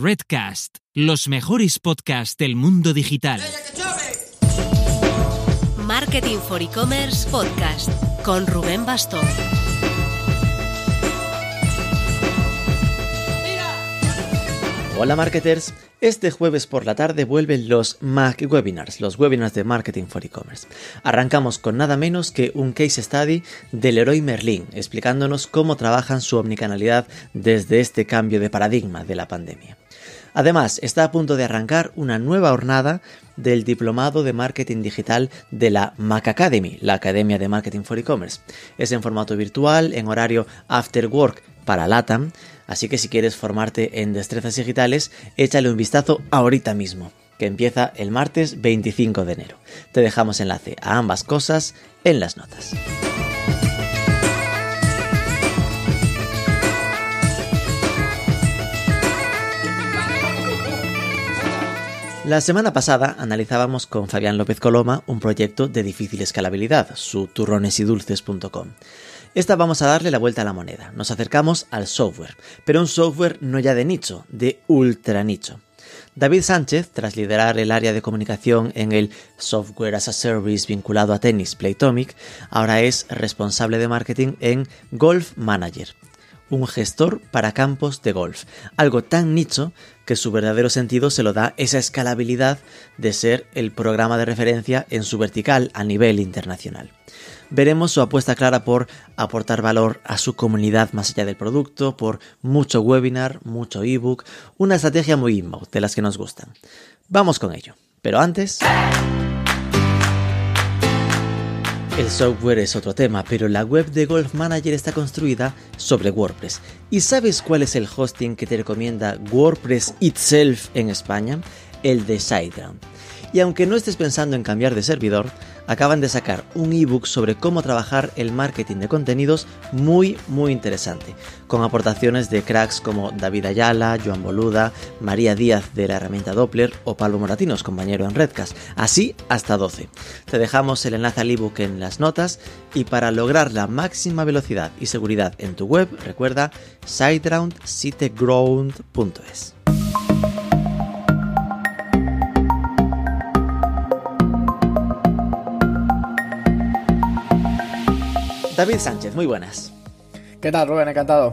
Redcast, los mejores podcasts del mundo digital. Marketing for E-Commerce Podcast con Rubén Bastón. Hola marketers, este jueves por la tarde vuelven los MAC Webinars, los webinars de Marketing for E-Commerce. Arrancamos con nada menos que un case study del Leroy Merlin, explicándonos cómo trabajan su omnicanalidad desde este cambio de paradigma de la pandemia. Además, está a punto de arrancar una nueva jornada del Diplomado de Marketing Digital de la Mac Academy, la Academia de Marketing for E-Commerce. Es en formato virtual, en horario after work para LATAM, así que si quieres formarte en destrezas digitales, échale un vistazo ahorita mismo, que empieza el martes 25 de enero. Te dejamos enlace a ambas cosas en las notas. La semana pasada analizábamos con Fabián López Coloma un proyecto de difícil escalabilidad, su turronesidulces.com. Esta vamos a darle la vuelta a la moneda. Nos acercamos al software, pero un software no ya de nicho, de ultra nicho. David Sánchez, tras liderar el área de comunicación en el Software as a Service vinculado a tenis Playtomic, ahora es responsable de marketing en Golf Manager, un gestor para campos de golf, algo tan nicho que su verdadero sentido se lo da esa escalabilidad de ser el programa de referencia en su vertical a nivel internacional. Veremos su apuesta clara por aportar valor a su comunidad más allá del producto, por mucho webinar, mucho ebook, una estrategia muy inbound de las que nos gustan. Vamos con ello. Pero antes... El software es otro tema, pero la web de Golf Manager está construida sobre WordPress. ¿Y sabes cuál es el hosting que te recomienda WordPress itself en España? El de SiteGround. Y aunque no estés pensando en cambiar de servidor, acaban de sacar un ebook sobre cómo trabajar el marketing de contenidos muy muy interesante, con aportaciones de cracks como David Ayala, Joan Boluda, María Díaz de la herramienta Doppler o Pablo Moratinos, compañero en Redcast, así hasta 12. Te dejamos el enlace al ebook en las notas y para lograr la máxima velocidad y seguridad en tu web, recuerda siteground.es. David Sánchez, muy buenas. ¿Qué tal, Rubén? Encantado.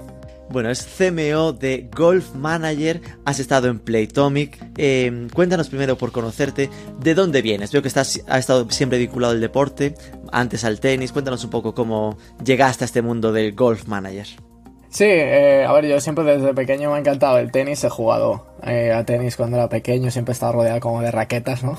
Bueno, es CMO de Golf Manager, has estado en Playtomic. Eh, cuéntanos primero por conocerte, ¿de dónde vienes? Veo que estás, has estado siempre vinculado al deporte, antes al tenis. Cuéntanos un poco cómo llegaste a este mundo del Golf Manager. Sí, eh, a ver, yo siempre desde pequeño me ha encantado el tenis, he jugado eh, a tenis cuando era pequeño, siempre estaba rodeado como de raquetas, ¿no?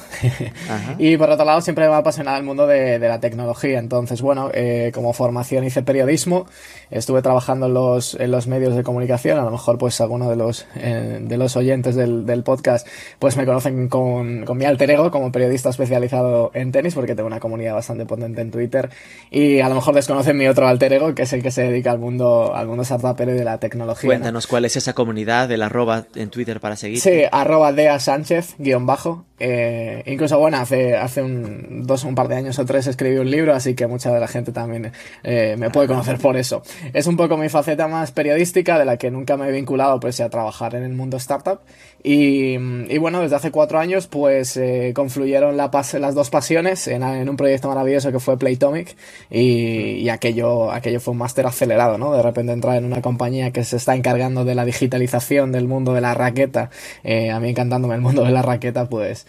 y por otro lado siempre me ha apasionado el mundo de, la tecnología, entonces bueno, eh, como formación hice periodismo, estuve trabajando en los, en los medios de comunicación, a lo mejor pues algunos de los, eh, de los oyentes del, del, podcast pues me conocen con, con mi alter ego como periodista especializado en tenis, porque tengo una comunidad bastante potente en Twitter, y a lo mejor desconocen mi otro alter ego, que es el que se dedica al mundo, al mundo startupero y de la tecnología. Cuéntanos cuál es esa comunidad del arroba en Twitter para seguir. Sí, arroba Dea Sánchez, guion bajo. Eh, incluso, bueno, hace, hace un, dos, un par de años o tres escribí un libro, así que mucha de la gente también eh, me puede conocer por eso. Es un poco mi faceta más periodística, de la que nunca me he vinculado pues a trabajar en el mundo startup. Y, y bueno, desde hace cuatro años pues eh, confluyeron la las dos pasiones en, en, un proyecto maravilloso que fue Playtomic y, y aquello, aquello fue un máster acelerado, ¿no? De repente entrar en una compañía que se está encargando de la digitalización del mundo de la raqueta, eh, a mí encantándome el mundo de la raqueta, pues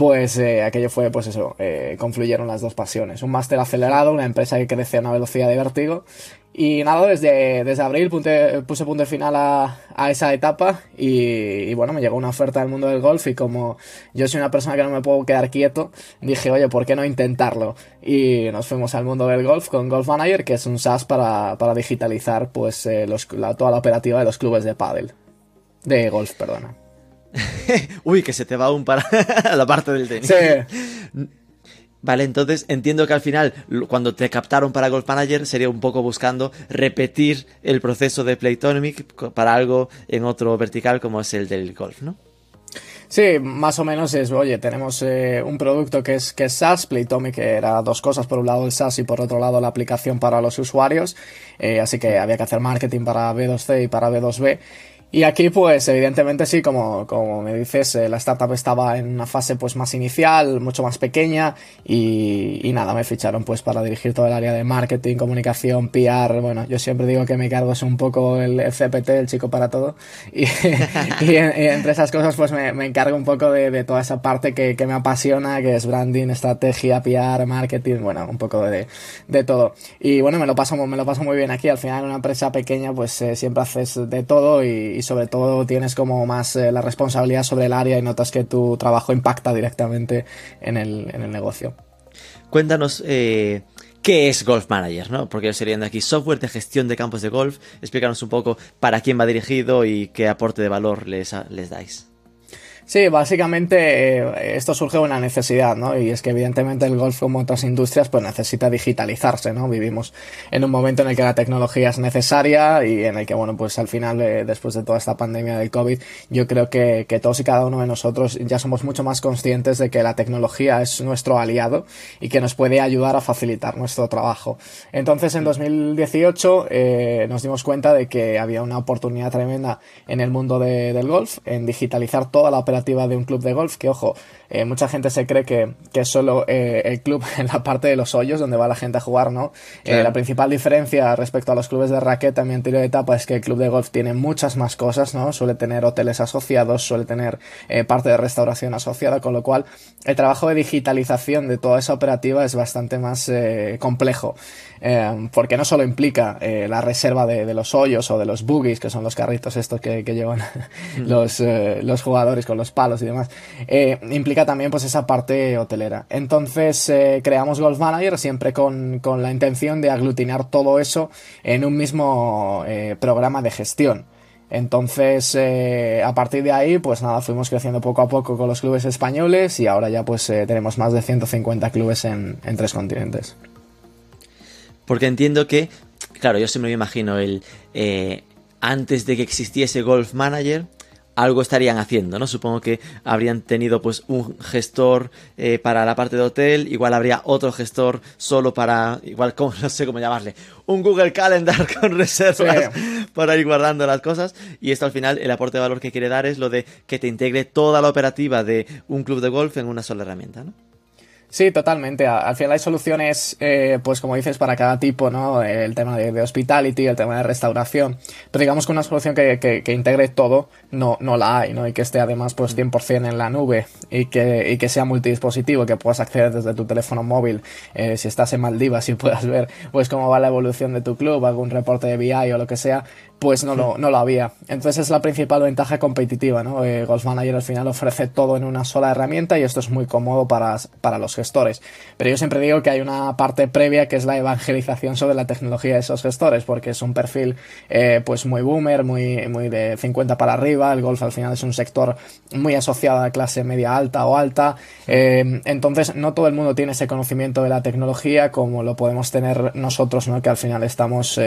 pues eh, aquello fue, pues eso, eh, confluyeron las dos pasiones. Un máster acelerado, una empresa que crece a una velocidad de vértigo. Y nada, desde, desde abril puse punto final a, a esa etapa y, bueno, me llegó una oferta del mundo del golf y como yo soy una persona que no me puedo quedar quieto, dije, oye, ¿por qué no intentarlo? Y nos fuimos al mundo del golf con Golf Manager, que es un SaaS para, para digitalizar pues eh, los, la, toda la operativa de los clubes de pádel. De golf, perdona. Uy, que se te va aún para la parte del tenis. Sí. Vale, entonces entiendo que al final, cuando te captaron para Golf Manager, sería un poco buscando repetir el proceso de Playtomic para algo en otro vertical como es el del golf, ¿no? Sí, más o menos es, oye, tenemos eh, un producto que es, que es SaaS, Playtomic era dos cosas, por un lado el SaaS y por otro lado la aplicación para los usuarios, eh, así que había que hacer marketing para B2C y para B2B Y aquí, pues, evidentemente sí, como, como me dices, eh, la startup estaba en una fase pues más inicial, mucho más pequeña, y, y, nada, me ficharon pues para dirigir todo el área de marketing, comunicación, PR. Bueno, yo siempre digo que me cargo es un poco el, CPT, el chico para todo. Y, y, entre esas cosas, pues me, me encargo un poco de, de, toda esa parte que, que me apasiona, que es branding, estrategia, PR, marketing, bueno, un poco de, de todo. Y bueno, me lo paso, me lo paso muy bien aquí. Al final, en una empresa pequeña, pues eh, siempre haces de todo y y sobre todo tienes como más eh, la responsabilidad sobre el área y notas que tu trabajo impacta directamente en el, en el negocio. Cuéntanos eh, qué es Golf Manager, ¿no? Porque sería de aquí software de gestión de campos de golf. Explícanos un poco para quién va dirigido y qué aporte de valor les, les dais. Sí, básicamente eh, esto surge de una necesidad, ¿no? Y es que evidentemente el golf, como otras industrias, pues necesita digitalizarse, ¿no? Vivimos en un momento en el que la tecnología es necesaria y en el que, bueno, pues al final, eh, después de toda esta pandemia del COVID, yo creo que, que, todos y cada uno de nosotros ya somos mucho más conscientes de que la tecnología es nuestro aliado y que nos puede ayudar a facilitar nuestro trabajo. Entonces, en 2018 eh, nos dimos cuenta de que había una oportunidad tremenda en el mundo de, del golf, en digitalizar toda la operación de un club de golf, que ojo, eh, mucha gente se cree que, que es solo eh, el club en la parte de los hoyos donde va la gente a jugar, ¿no? Eh, la principal diferencia respecto a los clubes de raqueta en mi anterior etapa es que el club de golf tiene muchas más cosas, ¿no? Suele tener hoteles asociados, suele tener parte de restauración asociada, con lo cual el trabajo de digitalización de toda esa operativa es bastante más complejo. porque no solo implica la reserva de, los hoyos o de los boogies, que son los carritos estos que, llevan los, los jugadores con los palos y demás, implica también pues esa parte hotelera. Entonces eh, creamos Golf Manager siempre con, la intención de aglutinar todo eso en un mismo eh, programa de gestión. Entonces, eh, a partir de ahí, pues nada, fuimos creciendo poco a poco con los clubes españoles y ahora ya pues tenemos más de 150 clubes en, en, tres continentes. Porque entiendo que, claro, yo siempre me imagino el... antes de que existiese Golf Manager, algo estarían haciendo, ¿no? Supongo que habrían tenido pues un gestor eh, para la parte de hotel, igual habría otro gestor solo para, igual, como, no sé cómo llamarle, un Google Calendar con reservas para ir guardando las cosas. Y esto al final, el aporte de valor que quiere dar es lo de que te integre toda la operativa de un club de golf en una sola herramienta, ¿no? Sí, totalmente. Al final hay soluciones, eh, pues como dices, para cada tipo, ¿no? El tema de, hospitality, el tema de restauración. Pero digamos que una solución que, que, integre todo no, no la hay, ¿no? Y que esté además pues 100% en la nube y que, y que sea multidispositivo, que puedas acceder desde tu teléfono móvil. Eh, si estás en Maldivas y puedas ver pues cómo va la evolución de tu club, algún reporte de BI o lo que sea, pues no lo, no lo había. Entonces es la principal ventaja competitiva, ¿no? Eh, Golf Manager al final ofrece todo en una sola herramienta y esto es muy cómodo para, para los gestores. Pero yo siempre digo que hay una parte previa que es la evangelización sobre la tecnología de esos gestores, porque es un perfil eh, pues muy boomer, muy, muy de 50 para arriba, el golf al final es un sector muy asociado a la clase media alta o alta, eh, entonces no todo el mundo tiene ese conocimiento de la tecnología como lo podemos tener nosotros, ¿no? Que al final estamos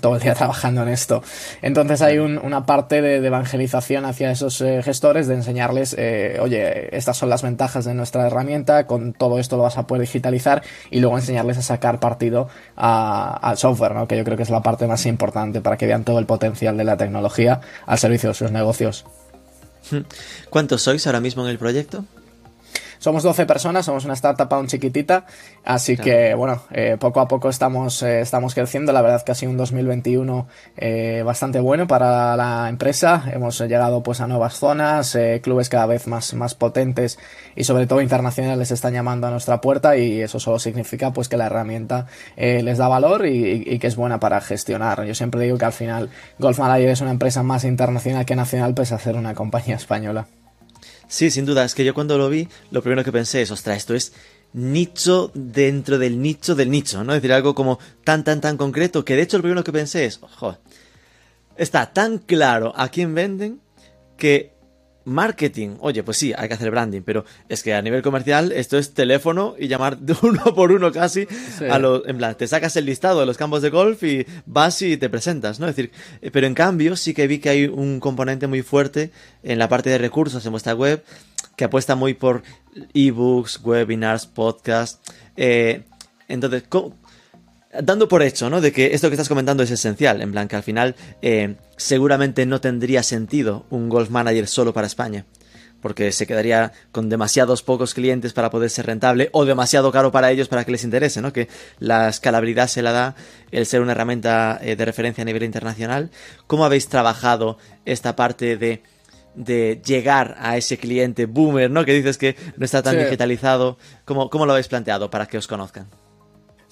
todo el día trabajando en esto. Entonces hay una parte de, evangelización hacia esos eh, gestores, de enseñarles, eh, oye, estas son las ventajas de nuestra herramienta, con todo esto lo vas a poder digitalizar y luego enseñarles a sacar partido al software, ¿no? que yo creo que es la parte más importante para que vean todo el potencial de la tecnología al servicio de sus negocios. ¿Cuántos sois ahora mismo en el proyecto? Somos 12 personas, somos una startup aún chiquitita, así que bueno, eh, poco a poco estamos, eh, estamos creciendo. La verdad que ha sido un 2021 eh, bastante bueno para la empresa. Hemos llegado pues a nuevas zonas, clubes cada vez más, más potentes y sobre todo internacionales están llamando a nuestra puerta y eso solo significa pues que la herramienta les da valor y, y, que es buena para gestionar. Yo siempre digo que al final Golf Manager es una empresa más internacional que nacional pese a ser una compañía española. Sí, sin duda. Es que yo cuando lo vi, lo primero que pensé es, ostras, esto es nicho dentro del nicho del nicho, ¿no? Es decir, algo como tan, tan, tan concreto, que de hecho lo primero que pensé es, joder, está tan claro a quién venden que Marketing, oye, pues sí, hay que hacer branding, pero es que a nivel comercial esto es teléfono y llamar de uno por uno casi a los, en plan, te sacas el listado de los campos de golf y vas y te presentas, ¿no? Es decir, eh, pero en cambio sí que vi que hay un componente muy fuerte en la parte de recursos en vuestra web que apuesta muy por ebooks, webinars, podcasts. Eh, entonces, dando por hecho, ¿no? De que esto que estás comentando es esencial, en plan que al final eh, seguramente no tendría sentido un Golf Manager solo para España, porque se quedaría con demasiados pocos clientes para poder ser rentable o demasiado caro para ellos para que les interese, ¿no? Que la escalabilidad se la da el ser una herramienta eh, de referencia a nivel internacional. ¿Cómo habéis trabajado esta parte de de llegar a ese cliente boomer, ¿no? Que dices que no está tan digitalizado. ¿Cómo, ¿Cómo lo habéis planteado para que os conozcan?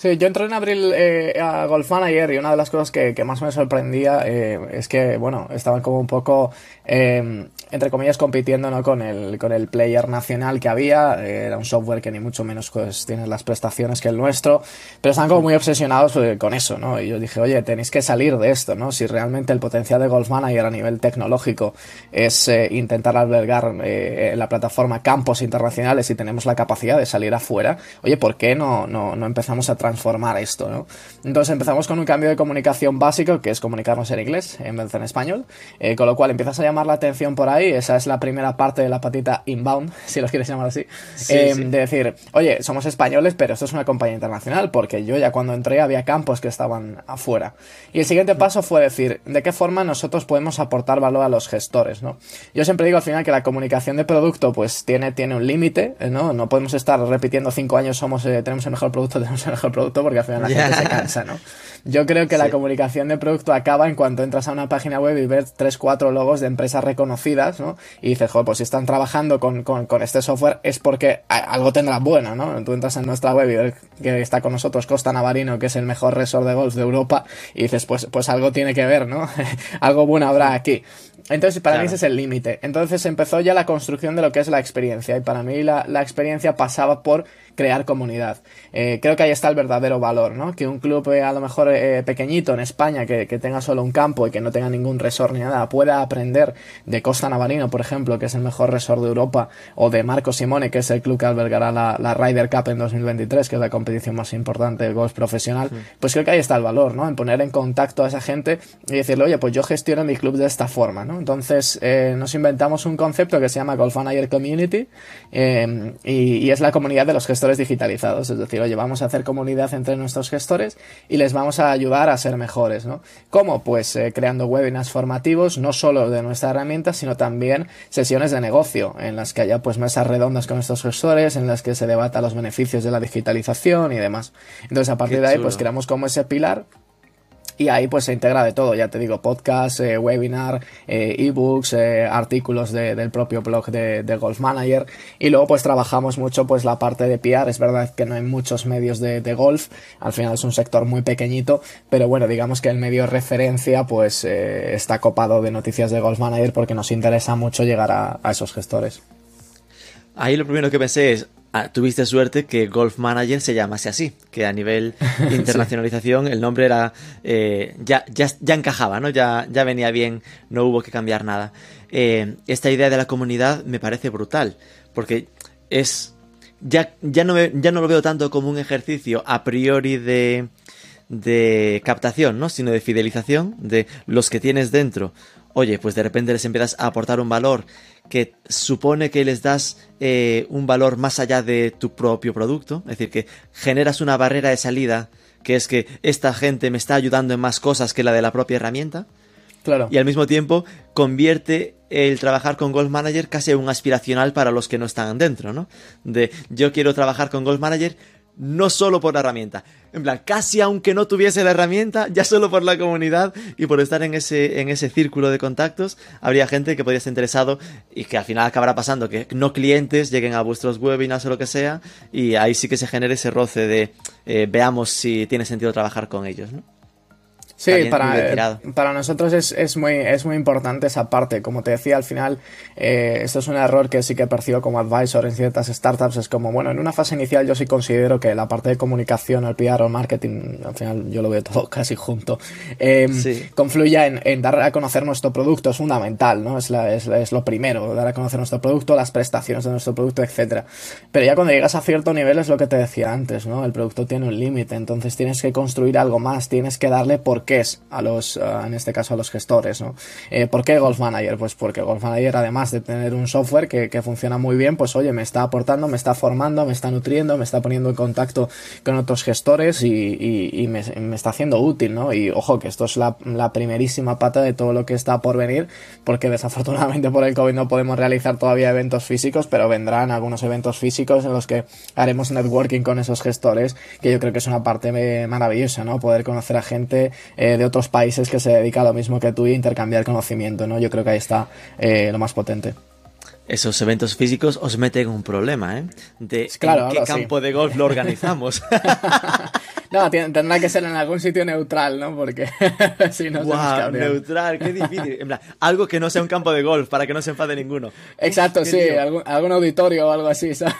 Sí, yo entré en abril eh, a Golf Manager y una de las cosas que, más me sorprendía eh, es que, bueno, estaban como un poco, eh, entre comillas, compitiendo ¿no? con, el, con el player nacional que había. era un software que ni mucho menos pues, tiene las prestaciones que el nuestro, pero estaban como muy obsesionados con eso, ¿no? Y yo dije, oye, tenéis que salir de esto, ¿no? Si realmente el potencial de Golf Manager a nivel tecnológico es intentar albergar en la plataforma campos internacionales y tenemos la capacidad de salir afuera, oye, ¿por qué no, no, no empezamos a transformar esto, ¿no? Entonces empezamos con un cambio de comunicación básico, que es comunicarnos en inglés en vez de en español, eh, con lo cual empiezas a llamar la atención por ahí, esa es la primera parte de la patita inbound, si lo quieres llamar así, eh, de decir, oye, somos españoles, pero esto es una compañía internacional, porque yo ya cuando entré había campos que estaban afuera. Y el siguiente paso fue decir, ¿de qué forma nosotros podemos aportar valor a los gestores, ¿no? Yo siempre digo al final que la comunicación de producto pues tiene, tiene un límite, ¿no? No podemos estar repitiendo cinco años somos, eh, tenemos el mejor producto, tenemos el mejor producto porque al final la gente se cansa, ¿no? Yo creo que la comunicación de producto acaba en cuanto entras a una página web y ves tres, cuatro logos de empresas reconocidas, ¿no? Y dices, joder, pues si están trabajando con, este software es porque algo tendrán bueno, ¿no? Tú entras en nuestra web y ves que está con nosotros Costa Navarino, que es el mejor resort de golf de Europa, y dices, pues, pues algo tiene que ver, ¿no? algo bueno habrá aquí. Entonces, para mí ese es el límite. Entonces empezó ya la construcción de lo que es la experiencia. Y para mí la, la experiencia pasaba por crear comunidad. Eh, creo que ahí está el verdadero valor, ¿no? Que un club eh, a lo mejor eh, pequeñito en España, que, tenga solo un campo y que no tenga ningún resort ni nada, pueda aprender de Costa Navarino, por ejemplo, que es el mejor resort de Europa, o de Marco Simone, que es el club que albergará la, la Ryder Cup en 2023, que es la competición más importante del golf profesional, pues creo que ahí está el valor, ¿no? En poner en contacto a esa gente y decirle, oye, pues yo gestiono mi club de esta forma, ¿no? Entonces nos inventamos un concepto que se llama Golf Manager Community y, y es la comunidad de los gestores digitalizados. Es decir, oye, vamos a hacer comunidad entre nuestros gestores y les vamos a ayudar a ser mejores, ¿no? ¿Cómo? Pues eh, creando webinars formativos, no solo de nuestra herramienta, sino también sesiones de negocio, en las que haya pues mesas redondas con nuestros gestores, en las que se debata los beneficios de la digitalización y demás. Entonces, a partir de ahí, pues creamos como ese pilar y ahí pues se integra de todo, ya te digo, podcast, eh, webinar, eh, ebooks, eh, artículos del propio blog de, Golf Manager. Y luego pues trabajamos mucho pues la parte de PR, es verdad que no hay muchos medios de, golf, al final es un sector muy pequeñito, pero bueno, digamos que el medio referencia pues está copado de noticias de Golf Manager porque nos interesa mucho llegar a, a esos gestores. Ahí lo primero que pensé es, Ah, tuviste suerte que Golf Manager se llamase así, que a nivel internacionalización el nombre era eh, ya, ya, ya, encajaba, ¿no? Ya, ya venía bien, no hubo que cambiar nada. Eh, esta idea de la comunidad me parece brutal, porque es ya, ya, no ya no lo veo tanto como un ejercicio a priori de, de captación, ¿no? Sino de fidelización de los que tienes dentro. Oye, pues de repente les empiezas a aportar un valor que supone que les das eh, un valor más allá de tu propio producto, es decir, que generas una barrera de salida, que es que esta gente me está ayudando en más cosas que la de la propia herramienta. Claro. Y al mismo tiempo convierte el trabajar con Golf Manager casi un aspiracional para los que no están dentro, ¿no? De yo quiero trabajar con Golf Manager no solo por la herramienta. En plan, casi aunque no tuviese la herramienta, ya solo por la comunidad y por estar en ese, en ese círculo de contactos, habría gente que podría estar interesado y que al final acabará pasando que no clientes lleguen a vuestros webinars o lo que sea y ahí sí que se genere ese roce de eh, veamos si tiene sentido trabajar con ellos, ¿no? Sí, para, para nosotros es, es, muy, es muy importante esa parte. Como te decía, al final, eh, esto es un error que sí que percibo como advisor en ciertas startups. Es como, bueno, en una fase inicial yo sí considero que la parte de comunicación, el PR o el marketing, al final yo lo veo todo casi junto, eh, confluya en, en, dar a conocer nuestro producto. Es fundamental, ¿no? Es, la, es, es, lo primero, dar a conocer nuestro producto, las prestaciones de nuestro producto, etcétera. Pero ya cuando llegas a cierto nivel es lo que te decía antes, ¿no? El producto tiene un límite, entonces tienes que construir algo más, tienes que darle por qué porqués a los, en este caso a los gestores, ¿no? Eh, ¿Por qué Golf Manager? Pues porque Golf Manager, además de tener un software que, funciona muy bien, pues oye, me está aportando, me está formando, me está nutriendo, me está poniendo en contacto con otros gestores y, me, está haciendo útil, ¿no? Y ojo, que esto es la, la, primerísima pata de todo lo que está por venir, porque desafortunadamente por el COVID no podemos realizar todavía eventos físicos, pero vendrán algunos eventos físicos en los que haremos networking con esos gestores, que yo creo que es una parte maravillosa, ¿no? Poder conocer a gente eh, de otros países que se dedica a lo mismo que tú y intercambiar conocimiento, ¿no? Yo creo que ahí está eh, lo más potente esos eventos físicos os meten un problema, ¿eh? De en qué campo de golf lo organizamos. no, tendrá que ser en algún sitio neutral, ¿no? Porque si no wow, neutral, qué difícil. En plan, algo que no sea un campo de golf para que no se enfade ninguno. Exacto, sí, algún, auditorio o algo así, ¿sabes?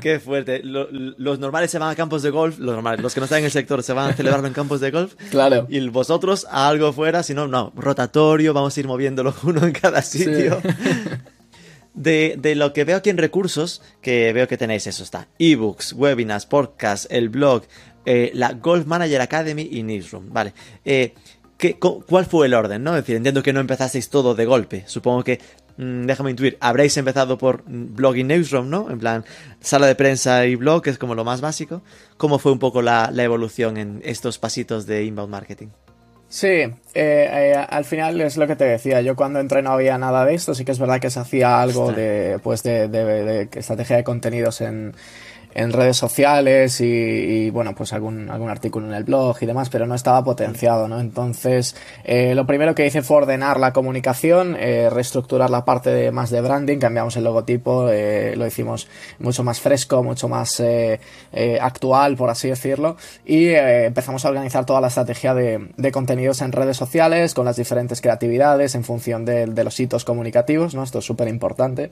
qué fuerte. los normales se van a campos de golf, los normales, los que no están en el sector se van a celebrarlo en campos de golf. Claro. Y vosotros a algo fuera, si no, no, rotatorio, vamos a ir moviéndolo uno en cada sitio. De, de, lo que veo aquí en recursos, que veo que tenéis eso, está ebooks, webinars, podcasts, el blog, eh, la Golf Manager Academy y Newsroom, vale. Eh, ¿qué, ¿Cuál fue el orden? ¿no? Es decir, entiendo que no empezasteis todo de golpe. Supongo que, mmm, déjame intuir, habréis empezado por blog y Newsroom, ¿no? En plan, sala de prensa y blog, que es como lo más básico. ¿Cómo fue un poco la evolución en estos pasitos de inbound marketing? Sí, eh, eh, al final es lo que te decía. Yo cuando entré no había nada de esto. Sí que es verdad que se hacía algo de, pues de, de estrategia de contenidos en, en redes sociales y, bueno, pues algún, algún artículo en el blog y demás, pero no estaba potenciado, ¿no? Entonces, eh, lo primero que hice fue ordenar la comunicación, eh, reestructurar la parte de, más de branding, cambiamos el logotipo, eh, lo hicimos mucho más fresco, mucho más actual, por así decirlo, y empezamos a organizar toda la estrategia de, de, contenidos en redes sociales, con las diferentes creatividades en función de, de los hitos comunicativos, ¿no? Esto es súper importante.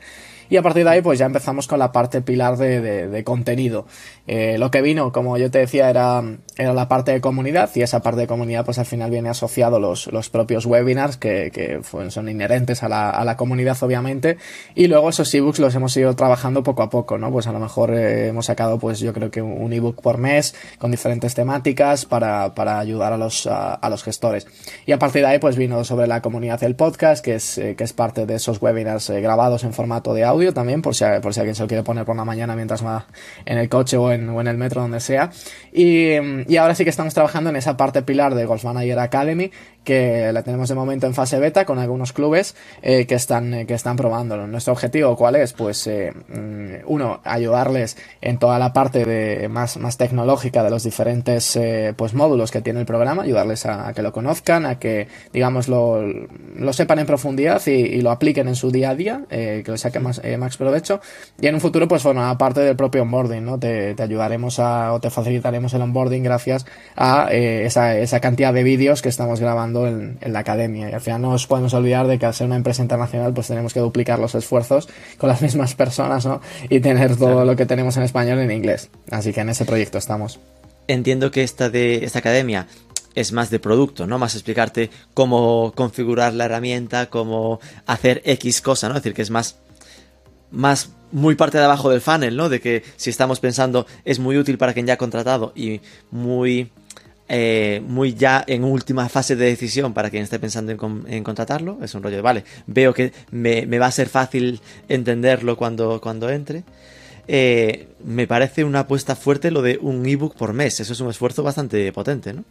Y a partir de ahí, pues ya empezamos con la parte pilar de, de, contenido. Eh, lo que vino, como yo te decía, era, era la parte de comunidad y esa parte de comunidad, pues al final viene asociado los, los propios webinars que, que son inherentes a la, a la, comunidad, obviamente. Y luego esos ebooks los hemos ido trabajando poco a poco, ¿no? Pues a lo mejor eh, hemos sacado, pues yo creo que un ebook por mes con diferentes temáticas para, para ayudar a los, a, los gestores. Y a partir de ahí, pues vino sobre la comunidad del podcast, que es, eh, que es parte de esos webinars grabados en formato de audio también, por si, por si alguien se lo quiere poner por la mañana mientras va en el coche o en, el metro, donde sea. Y, y, ahora sí que estamos trabajando en esa parte pilar de Golf Manager Academy, que la tenemos de momento en fase beta con algunos clubes eh, que, están, eh, que están probándolo. Nuestro objetivo, ¿cuál es? Pues, eh, mm, uno, ayudarles en toda la parte de más, más tecnológica de los diferentes eh, pues, módulos que tiene el programa, ayudarles a, a, que lo conozcan, a que, digamos, lo, lo sepan en profundidad y, y, lo apliquen en su día a día, que lo saquen más, max provecho. Y en un futuro, pues, formará parte del propio onboarding, ¿no? Te, te ayudaremos a, o te facilitaremos el onboarding gracias a esa, esa cantidad de vídeos que estamos grabando en, la academia. Y al final no nos podemos olvidar de que al ser una empresa internacional, pues tenemos que duplicar los esfuerzos con las mismas personas, ¿no? Y tener todo lo que tenemos en español en inglés. Así que en ese proyecto estamos. Entiendo que esta de esta academia es más de producto, ¿no? Más explicarte cómo configurar la herramienta, cómo hacer X cosa, ¿no? Es decir, que es más más muy parte de abajo del funnel, ¿no? De que si estamos pensando es muy útil para quien ya ha contratado y muy eh, muy ya en última fase de decisión para quien esté pensando en, contratarlo. Es un rollo de, vale, veo que me, va a ser fácil entenderlo cuando, cuando entre. Eh, me parece una apuesta fuerte lo de un ebook por mes. Eso es un esfuerzo bastante potente, ¿no?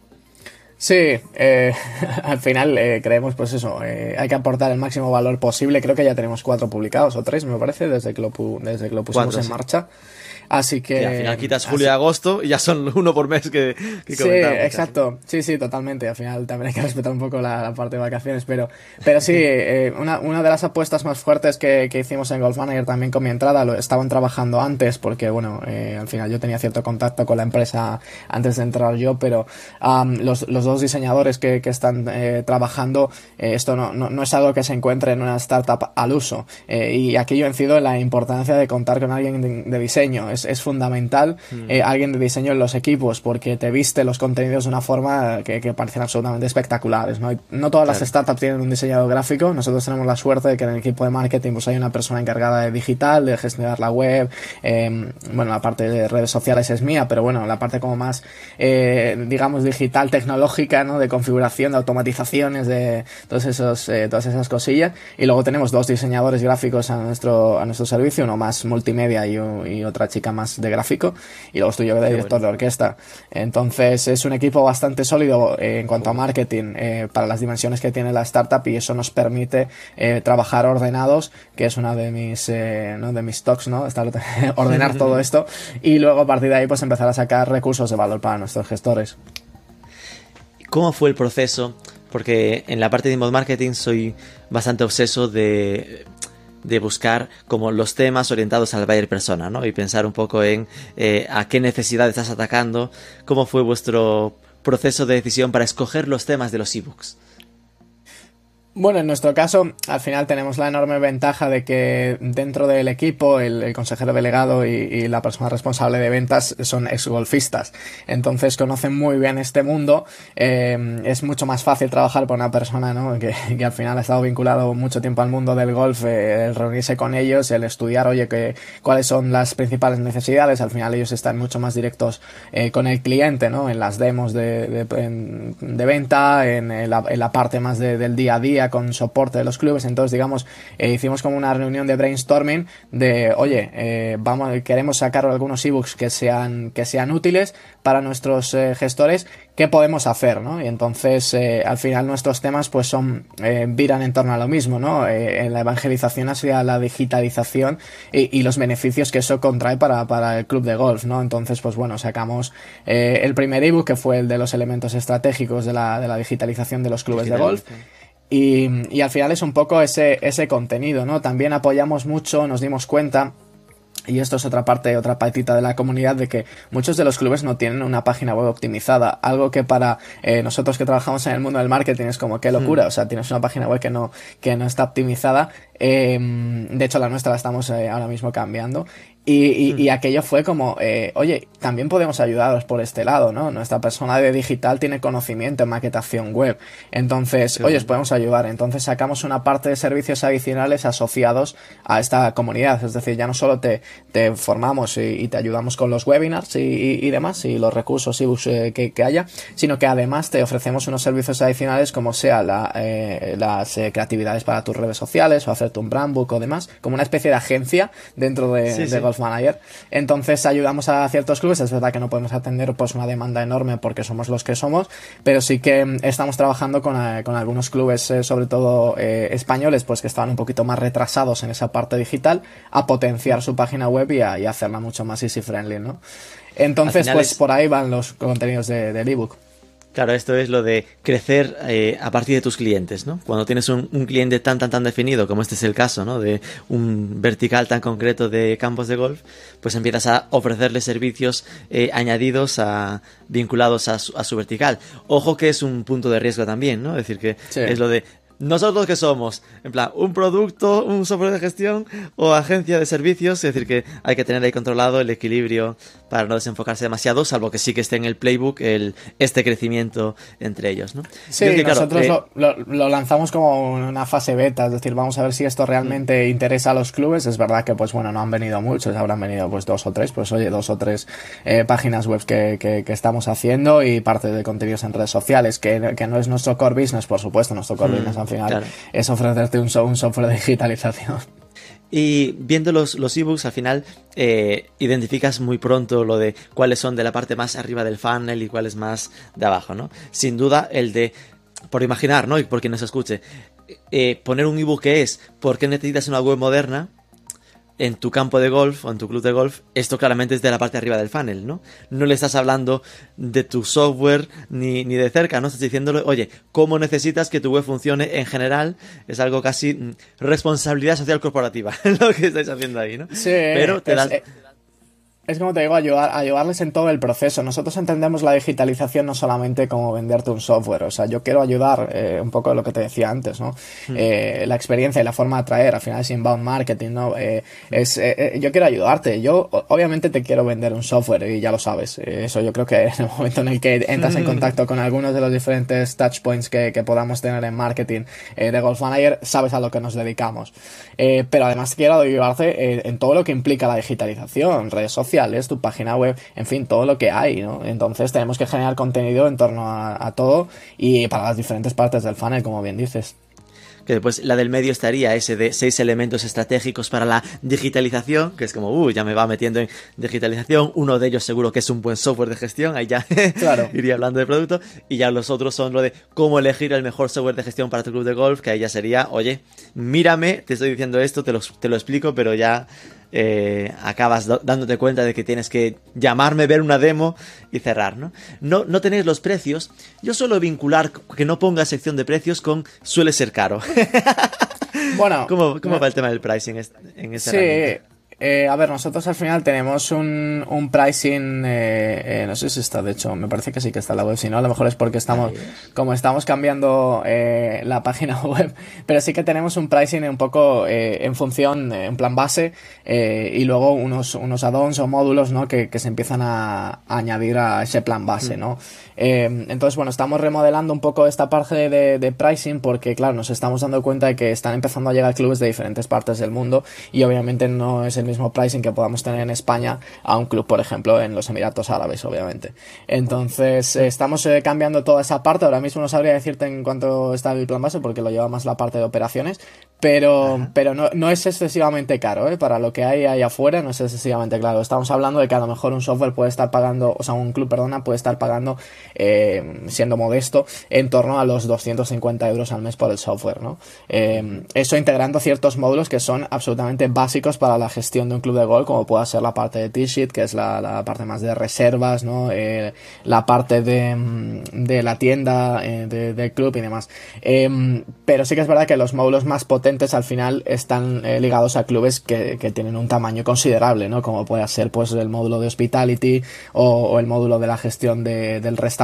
Sí, eh, al final eh, creemos, pues eso, eh, hay que aportar el máximo valor posible. Creo que ya tenemos cuatro publicados o tres, me parece, desde que lo, desde que lo pusimos en marcha. Así que. al final quitas julio y agosto y ya son uno por mes que, que Sí, exacto. Sí, sí, totalmente. Al final también hay que respetar un poco la, parte de vacaciones. Pero, pero sí, eh, una, una, de las apuestas más fuertes que, que, hicimos en Golf Manager también con mi entrada, lo estaban trabajando antes, porque bueno, eh, al final yo tenía cierto contacto con la empresa antes de entrar yo, pero um, los, los, dos diseñadores que, que están eh, trabajando, eh, esto no, no, no, es algo que se encuentre en una startup al uso. Eh, y aquí yo incido en la importancia de contar con alguien de, de diseño. Es, es, fundamental mm. eh, alguien de diseño en los equipos porque te viste los contenidos de una forma que, que parecen absolutamente espectaculares. No, no todas claro. las startups tienen un diseñador gráfico. Nosotros tenemos la suerte de que en el equipo de marketing pues hay una persona encargada de digital, de gestionar la web. Eh, bueno, la parte de redes sociales es mía, pero bueno, la parte como más, eh, digamos, digital, tecnológica lógica, ¿no? De configuración, de automatizaciones, de todos esos, eh, todas esas cosillas. Y luego tenemos dos diseñadores gráficos a nuestro, a nuestro servicio, uno más multimedia y, y otra chica más de gráfico. Y luego estoy yo de director de orquesta. Entonces es un equipo bastante sólido eh, en cuanto a marketing eh, para las dimensiones que tiene la startup y eso nos permite eh, trabajar ordenados, que es una de mis, ¿no? de mis talks, ¿no? Estar, ordenar todo esto y luego a partir de ahí pues empezar a sacar recursos de valor para nuestros gestores. ¿Cómo fue el proceso? Porque en la parte de inbound marketing soy bastante obseso de de buscar como los temas orientados al buyer persona, ¿no? Y pensar un poco en eh, a qué necesidad estás atacando, cómo fue vuestro proceso de decisión para escoger los temas de los ebooks. Bueno, en nuestro caso, al final tenemos la enorme ventaja de que dentro del equipo, el, consejero delegado y, la persona responsable de ventas son ex-golfistas. Entonces conocen muy bien este mundo. Eh, es mucho más fácil trabajar con una persona ¿no? que, al final ha estado vinculado mucho tiempo al mundo del golf, eh, el reunirse con ellos, el estudiar, oye, que, cuáles son las principales necesidades. Al final ellos están mucho más directos eh, con el cliente, ¿no? En las demos de, de, venta, en la, en la, parte más del día a día con soporte de los clubes. Entonces, digamos, eh, hicimos como una reunión de brainstorming de, oye, eh, vamos, queremos sacar algunos ebooks que sean, que sean útiles para nuestros eh, gestores. ¿Qué podemos hacer? ¿no? Y entonces, al final, nuestros temas pues son, viran en torno a lo mismo, ¿no? en la evangelización hacia la digitalización y, los beneficios que eso contrae para, para, el club de golf, ¿no? Entonces, pues bueno, sacamos el primer ebook que fue el de los elementos estratégicos de la, de la digitalización de los clubes de golf. Y, y, al final es un poco ese, ese contenido, ¿no? También apoyamos mucho, nos dimos cuenta y esto es otra parte, otra patita de la comunidad de que muchos de los clubes no tienen una página web optimizada. Algo que para eh, nosotros que trabajamos en el mundo del marketing es como qué locura. Hmm. O sea, tienes una página web que no, que no está optimizada. Eh, de hecho, la nuestra la estamos eh, ahora mismo cambiando. Y, y, aquello fue como, eh, oye, también podemos ayudaros por este lado, ¿no? Nuestra persona de digital tiene conocimiento en maquetación web. Entonces, oye, os podemos ayudar. Entonces sacamos una parte de servicios adicionales asociados a esta comunidad. Es decir, ya no solo te, te formamos y, te ayudamos con los webinars y, y demás, y los recursos y eh, que, que, haya, sino que además te ofrecemos unos servicios adicionales como sea la, eh, las eh, creatividades para tus redes sociales o hacerte un brand book o demás, como una especie de agencia dentro de, de Manager. Entonces ayudamos a ciertos clubes, es verdad que no podemos atender pues una demanda enorme porque somos los que somos, pero sí que mm, estamos trabajando con, eh, con algunos clubes, eh, sobre todo eh, españoles, pues que estaban un poquito más retrasados en esa parte digital, a potenciar su página web y a, hacerla mucho más easy friendly, ¿no? Entonces, pues por ahí van los contenidos de, del ebook. Claro, esto es lo de crecer eh, a partir de tus clientes, ¿no? Cuando tienes un, cliente tan, tan, tan definido, como este es el caso, ¿no? De un vertical tan concreto de campos de golf, pues empiezas a ofrecerle servicios eh, añadidos a, vinculados a su, a su, vertical. Ojo que es un punto de riesgo también, ¿no? Es decir, que es lo de ¿Nosotros qué somos? En plan, ¿un producto, un software de gestión o agencia de servicios? Es decir, que hay que tener ahí controlado el equilibrio para no desenfocarse demasiado, salvo que sí que esté en el playbook el, este crecimiento entre ellos, ¿no? Sí, nosotros eh, lo, lanzamos como una fase beta, es decir, vamos a ver si esto realmente mm. interesa a los clubes. Es verdad que, pues bueno, no han venido muchos, habrán venido pues dos o tres, pues oye, dos o tres eh, páginas web que, que, estamos haciendo y parte de contenidos en redes sociales, que, que no es nuestro core business, por supuesto, nuestro core mm. business final es ofrecerte un, un, software de digitalización. Y viendo los, los ebooks, al final eh, identificas muy pronto lo de cuáles son de la parte más arriba del funnel y cuáles más de abajo, ¿no? Sin duda, el de, por imaginar, ¿no? Y por quien nos escuche, eh, poner un ebook que es ¿por qué necesitas una web moderna? En tu campo de golf o en tu club de golf, esto claramente es de la parte de arriba del funnel, ¿no? No le estás hablando de tu software ni, ni de cerca, ¿no? Estás diciéndole, oye, ¿cómo necesitas que tu web funcione en general? Es algo casi mm, responsabilidad social corporativa, lo que estáis haciendo ahí, ¿no? Sí, pero te das... Eh, es como te digo, ayudar, ayudarles en todo el proceso. Nosotros entendemos la digitalización no solamente como venderte un software. O sea, yo quiero ayudar eh, un poco de lo que te decía antes, ¿no? Hmm. Eh, la experiencia y la forma de atraer, al final es inbound marketing, ¿no? Eh, es, yo quiero ayudarte. Yo, obviamente, te quiero vender un software y ya lo sabes. eso yo creo que en el momento en el que entras en contacto con algunos de los diferentes touchpoints que, que podamos tener en marketing de Golf Manager, sabes a lo que nos dedicamos. pero además quiero ayudarte en todo lo que implica la digitalización, redes sociales sociales, tu página web, en fin, todo lo que hay, ¿no? Entonces tenemos que generar contenido en torno a todo y para las diferentes partes del funnel, como bien dices que después la del medio estaría ese de seis elementos estratégicos para la digitalización, que es como, uh, ya me va metiendo en digitalización, uno de ellos seguro que es un buen software de gestión, ahí ya claro. iría hablando de producto, y ya los otros son lo de cómo elegir el mejor software de gestión para tu club de golf, que ahí ya sería, oye, mírame, te estoy diciendo esto, te lo, te lo explico, pero ya eh, acabas dándote cuenta de que tienes que llamarme, ver una demo y cerrar, ¿no? No, no tenéis los precios. Yo suelo vincular que no ponga sección de precios con suele ser caro. bueno, ¿cómo, cómo va el tema del pricing en este Sí, eh, a ver, nosotros al final tenemos un, un pricing, eh, eh, no sé si está, de hecho, me parece que sí que está en la web, si no, a lo mejor es porque estamos, como estamos cambiando la página web, pero sí que tenemos un pricing un poco en función, en plan base, y luego unos, unos add-ons o módulos, ¿no? Que, que se empiezan a, añadir a ese plan base, ¿no? Entonces, bueno, estamos remodelando un poco esta parte de, de pricing porque, claro, nos estamos dando cuenta de que están empezando a llegar clubes de diferentes partes del mundo y obviamente no es el mismo pricing que podamos tener en España a un club, por ejemplo, en los Emiratos Árabes, obviamente. Entonces, eh, estamos eh, cambiando toda esa parte. Ahora mismo no sabría decirte en cuánto está el plan base porque lo lleva más la parte de operaciones, pero, pero no, no, es excesivamente caro, ¿eh? Para lo que hay ahí afuera no es excesivamente claro. Estamos hablando de que a lo mejor un software puede estar pagando, o sea, un club, perdona, puede estar pagando, eh, siendo modesto, en torno a los 250 euros al mes por el software, ¿no? eso integrando ciertos módulos que son absolutamente básicos para la gestión de un club de golf, como pueda ser la parte de T-Sheet, que es la, parte más de reservas, ¿no? Eh, la parte de, mm, de la tienda eh, del club y demás. Em, pero sí que es verdad que los módulos más potentes al final están ligados a clubes que, tienen un tamaño considerable, ¿no? Como puede ser pues el módulo de hospitality o, el módulo de la gestión del restaurante,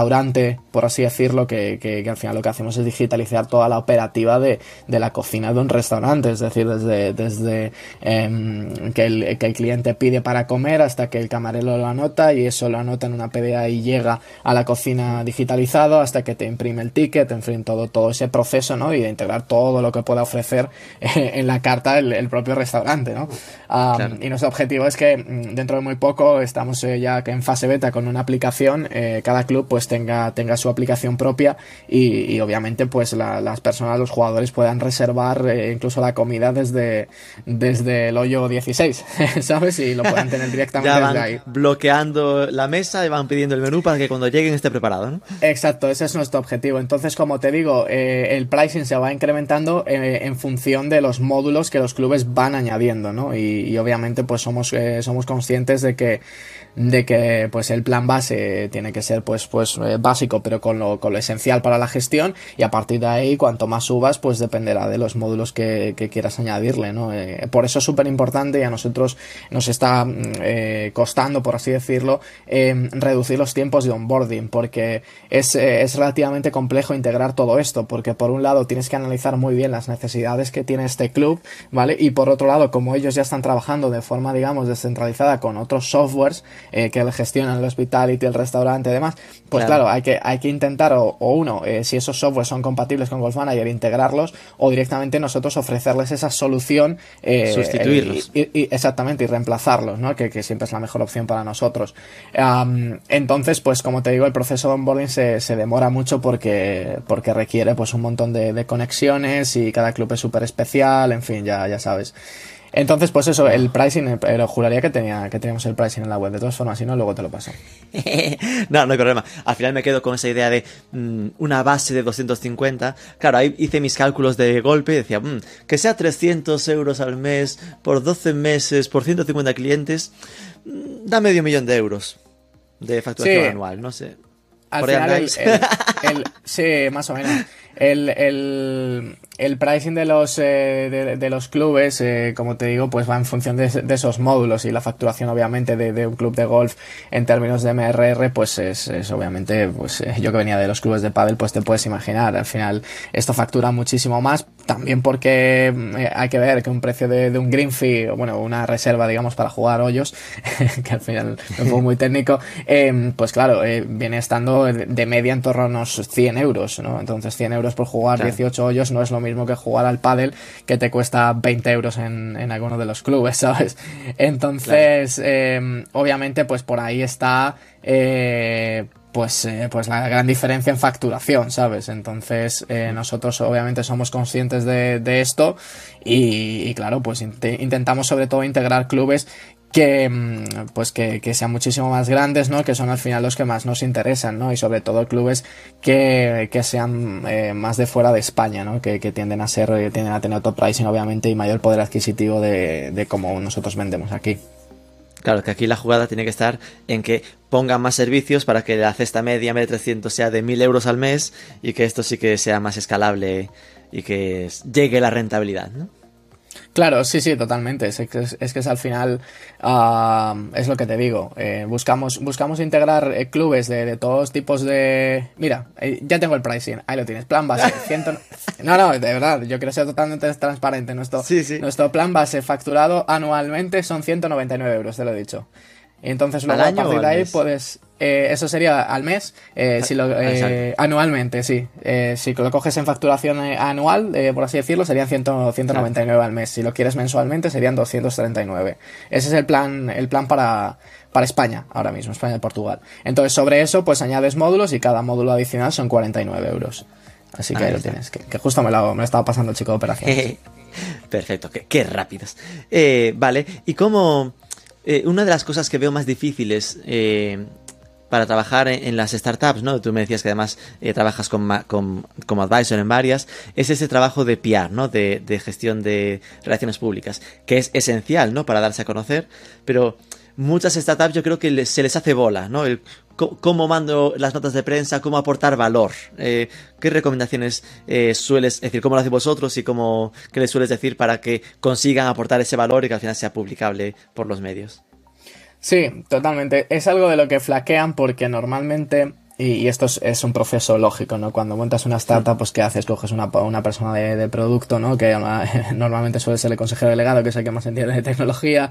por así decirlo, que, que, al final lo que hacemos es digitalizar toda la operativa de, de la cocina de un restaurante, es decir, desde, desde em, que que el cliente pide para comer hasta que el camarero lo anota y eso lo anota en una PDA y llega a la cocina digitalizado hasta que te imprime el ticket, en fin, todo, todo ese proceso, ¿no? Y de integrar todo lo que pueda ofrecer en la carta el, propio restaurante, ¿no? Y nuestro objetivo es que mm, dentro de muy poco estamos eh, ya en fase beta con una aplicación, eh, cada club pues tenga, tenga su aplicación propia y, obviamente pues las personas, los jugadores puedan reservar eh, incluso la comida desde, desde el hoyo 16 ¿sabes? Y lo pueden tener directamente desde ahí. Bloqueando la mesa y van pidiendo el menú para que cuando lleguen esté preparado, ¿no? Exacto, ese es nuestro objetivo. Entonces, como te digo, eh, el pricing se va incrementando eh, en función de los módulos que los clubes van añadiendo, ¿no? Y, obviamente, pues somos, eh, somos conscientes de que de que pues el plan base tiene que ser pues pues eh, básico pero con lo, con lo esencial para la gestión y a partir de ahí cuanto más subas pues dependerá de los módulos que, quieras añadirle ¿no? Eh, por eso es súper importante y a nosotros nos está mm, eh, costando por así decirlo reducir los tiempos de onboarding porque es, es relativamente complejo integrar todo esto porque por un lado tienes que analizar muy bien las necesidades que tiene este club vale y por otro lado como ellos ya están trabajando de forma digamos descentralizada con otros softwares eh, que gestionan el hospitality, el restaurante y demás, pues claro, hay, que, hay que intentar, o, uno, eh, si esos softwares son compatibles con Golf Manager, integrarlos, o directamente nosotros ofrecerles esa solución. Eh, Sustituirlos. Y, exactamente, y reemplazarlos, ¿no? Que, siempre es la mejor opción para nosotros. entonces, pues como te digo, el proceso de onboarding se, se demora mucho porque, porque requiere pues un montón de, de conexiones y cada club es súper especial, en fin, ya, ya sabes. Entonces, pues eso, el pricing, pero juraría que tenía que teníamos el pricing en la web. De todas formas, si no, luego te lo paso. no, no hay problema. Al final me quedo con esa idea de mm, una base de 250. Claro, ahí hice mis cálculos de golpe y decía, mm, que sea 300 euros al mes por 12 meses, por 150 clientes, mm, da medio millón de euros de facturación anual, no sé. Al final, sí, más o menos. El, el, el pricing de los, eh, de, los clubes, eh, como te digo, pues va en función de, esos módulos y la facturación, obviamente, de, un club de golf en términos de MRR, pues es, es obviamente, pues eh, yo que venía de los clubes de pádel, pues te puedes imaginar, al final esto factura muchísimo más también porque eh, hay que ver que un precio de, un green fee, bueno, una reserva, digamos, para jugar hoyos, que al final es un muy técnico, em, pues claro, eh, viene estando de media en torno a unos 100 euros, ¿no? Entonces 100 euros por jugar 18 hoyos no es lo mismo que jugar al pádel que te cuesta 20 euros en, en alguno de los clubes, ¿sabes? Entonces, em, obviamente, pues por ahí está... Eh, pues, eh, pues la gran diferencia en facturación, ¿sabes? Entonces, eh, nosotros obviamente somos conscientes de, esto y, claro, pues intentamos sobre todo integrar clubes que mm, pues que, sean muchísimo más grandes, ¿no? Que son al final los que más nos interesan, ¿no? Y sobre todo clubes que, sean eh, más de fuera de España, ¿no? Que, tienden a ser, tienden a tener top pricing obviamente y mayor poder adquisitivo de, de cómo nosotros vendemos aquí. Claro, que aquí la jugada tiene que estar en que pongan más servicios para que la cesta media M300 sea de 1000 euros al mes y que esto sí que sea más escalable y que llegue la rentabilidad, ¿no? Claro, sí, sí, totalmente. Es, que es, que es al final, ah, es lo que te digo. Eh, buscamos, buscamos integrar eh, clubes de, todos tipos de... Mira, eh, ya tengo el pricing, ahí lo tienes. Plan base, No, no, de verdad, yo quiero ser totalmente transparente. Nuestro, nuestro plan base facturado anualmente son 199 euros, te lo he dicho. Y entonces luego a partir de ahí puedes... Eh, eso sería al mes, eh, si lo, eh, anualmente, sí. si lo coges en facturación anual, por así decirlo, serían 100, 199 al mes. Si lo quieres mensualmente, serían 239. Ese es el plan, el plan para, para España, ahora mismo, España y Portugal. Entonces, sobre eso, pues añades módulos y cada módulo adicional son 49 euros. Así que ahí, lo tienes, que, justo me lo, me estaba pasando el chico de operaciones. Perfecto, qué, qué rápidos. vale, ¿y cómo eh, una de las cosas que veo más difíciles para trabajar en, las startups, ¿no? Tú me decías que además eh, trabajas como advisor en varias, es ese trabajo de PR, ¿no? De, de, gestión de relaciones públicas, que es esencial, ¿no? Para darse a conocer, pero muchas startups yo creo que se les hace bola, ¿no? El cómo mando las notas de prensa, cómo aportar valor. Eh, ¿Qué recomendaciones eh, sueles decir? ¿Cómo lo hacéis vosotros y cómo, qué les sueles decir para que consigan aportar ese valor y que al final sea publicable por los medios? Sí, totalmente. Es algo de lo que flaquean porque normalmente y, esto es, un proceso lógico, ¿no? Cuando montas una startup, pues ¿qué haces? Coges una, una persona de, producto, ¿no? Que normalmente suele ser el consejero delegado, que es el que más entiende de tecnología.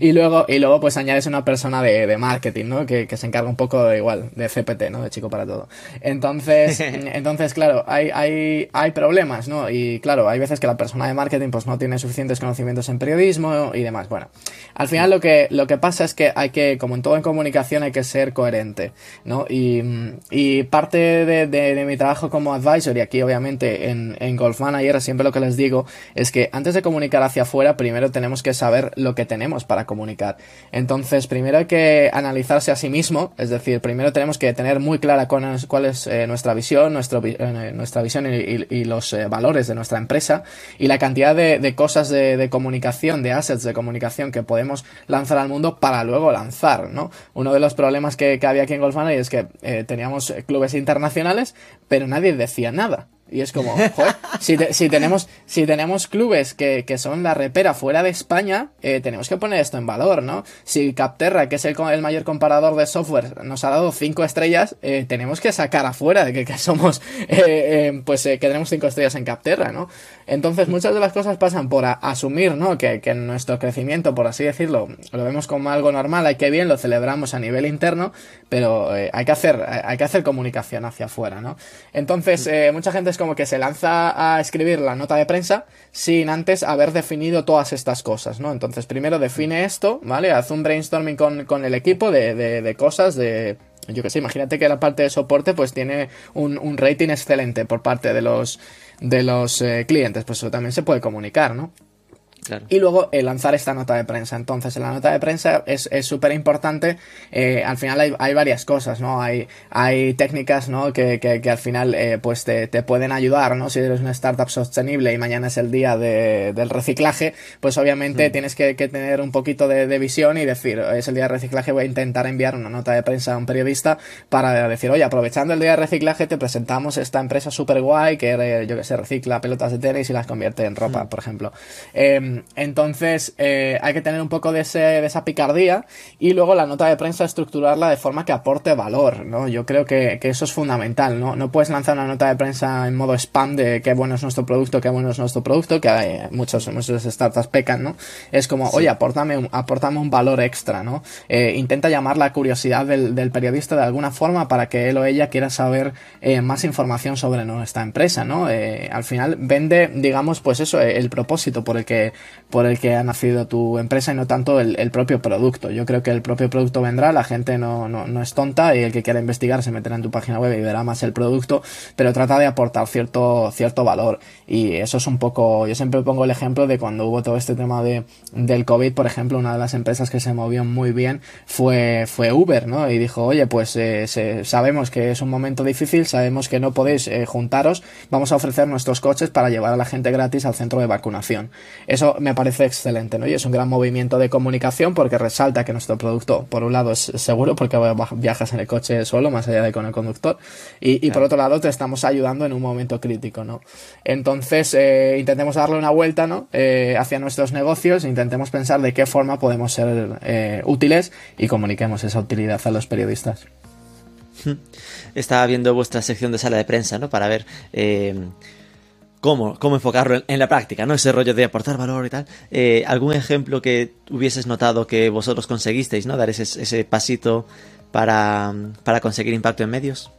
Y, luego, y luego pues añades una persona de, marketing, ¿no? Que, se encarga un poco de igual, de CPT, ¿no? De chico para todo. Entonces, entonces claro, hay, hay, hay problemas, ¿no? Y claro, hay veces que la persona de marketing pues no tiene suficientes conocimientos en periodismo y demás. Bueno, al final lo que, lo que pasa es que hay que, como en todo en comunicación, hay que ser coherente, ¿no? Y y, parte de, mi trabajo como advisor, y aquí obviamente en, en Golf Manager siempre lo que les digo es que antes de comunicar hacia afuera, primero tenemos que saber lo que tenemos para comunicar. Entonces, primero hay que analizarse a sí mismo, es decir, primero tenemos que tener muy clara cuál es, eh, nuestra visión, nuestro, eh, nuestra visión y, los eh, valores de nuestra empresa y la cantidad de, cosas de, comunicación, de assets de comunicación que podemos lanzar al mundo para luego lanzar, ¿no? Uno de los problemas que, que había aquí en Golf Manager es que eh, teníamos clubes internacionales, pero nadie decía nada. Y es como, joder, si, si, tenemos, si tenemos clubes que, que, son la repera fuera de España, eh, tenemos que poner esto en valor, ¿no? Si Capterra, que es el, el mayor comparador de software, nos ha dado cinco estrellas, eh, tenemos que sacar afuera de que, que somos, eh, pues que tenemos cinco estrellas en Capterra, ¿no? Entonces muchas de las cosas pasan por asumir, ¿no? Que, que nuestro crecimiento, por así decirlo, lo vemos como algo normal, hay que bien, lo celebramos a nivel interno, pero hay que hacer, hay que hacer comunicación hacia afuera, ¿no? Entonces, mucha gente es como que se lanza a escribir la nota de prensa sin antes haber definido todas estas cosas, ¿no? Entonces, primero define esto, ¿vale? Haz un brainstorming con, el equipo de, de, cosas, de, yo que sé, imagínate que la parte de soporte pues tiene un, rating excelente por parte de los, de los eh, clientes, pues eso también se puede comunicar, ¿no? Y luego eh, lanzar esta nota de prensa. Entonces, en la nota de prensa es súper importante. Eh, al final hay, hay, varias cosas, ¿no? Hay, hay técnicas, ¿no? Que, que, que al final, eh, pues te, te, pueden ayudar, ¿no? Si eres una startup sostenible y mañana es el día de, del reciclaje, pues obviamente mm. tienes que, que, tener un poquito de, de, visión y decir, es el día de reciclaje, voy a intentar enviar una nota de prensa a un periodista para decir, oye, aprovechando el día de reciclaje, te presentamos esta empresa súper guay que, yo que sé, recicla pelotas de tenis y las convierte en ropa, mm. por ejemplo. Eh, entonces eh, hay que tener un poco de, ese, de esa picardía y luego la nota de prensa estructurarla de forma que aporte valor, ¿no? Yo creo que, que, eso es fundamental, ¿no? No puedes lanzar una nota de prensa en modo spam de qué bueno es nuestro producto, qué bueno es nuestro producto, que hay muchos, muchos startups pecan, ¿no? Es como, oye, aportame un, aportame un valor extra, ¿no? Eh, intenta llamar la curiosidad del, del, periodista de alguna forma para que él o ella quiera saber eh, más información sobre nuestra empresa, ¿no? Eh, al final vende, digamos, pues eso, el propósito por el que, por el que ha nacido tu empresa y no tanto el, propio producto. Yo creo que el propio producto vendrá, la gente no, no, no, es tonta y el que quiera investigar se meterá en tu página web y verá más el producto, pero trata de aportar cierto, cierto valor. Y eso es un poco, yo siempre pongo el ejemplo de cuando hubo todo este tema de, del COVID, por ejemplo, una de las empresas que se movió muy bien fue, fue Uber, ¿no? Y dijo, oye, pues eh, se, sabemos que es un momento difícil, sabemos que no podéis eh, juntaros, vamos a ofrecer nuestros coches para llevar a la gente gratis al centro de vacunación. Eso me parece excelente, ¿no? Y es un gran movimiento de comunicación porque resalta que nuestro producto, por un lado, es seguro porque viajas en el coche solo, más allá de con el conductor, y, y por otro lado, te estamos ayudando en un momento crítico, ¿no? Entonces, eh, intentemos darle una vuelta, ¿no? Eh, hacia nuestros negocios, intentemos pensar de qué forma podemos ser eh, útiles y comuniquemos esa utilidad a los periodistas. Estaba viendo vuestra sección de sala de prensa, ¿no? Para ver cómo, cómo enfocarlo en, la práctica, ¿no? Ese rollo de aportar valor y tal. Eh, ¿Algún ejemplo que hubieses notado que vosotros conseguisteis, ¿no? Dar ese, ese pasito para, para conseguir impacto en medios.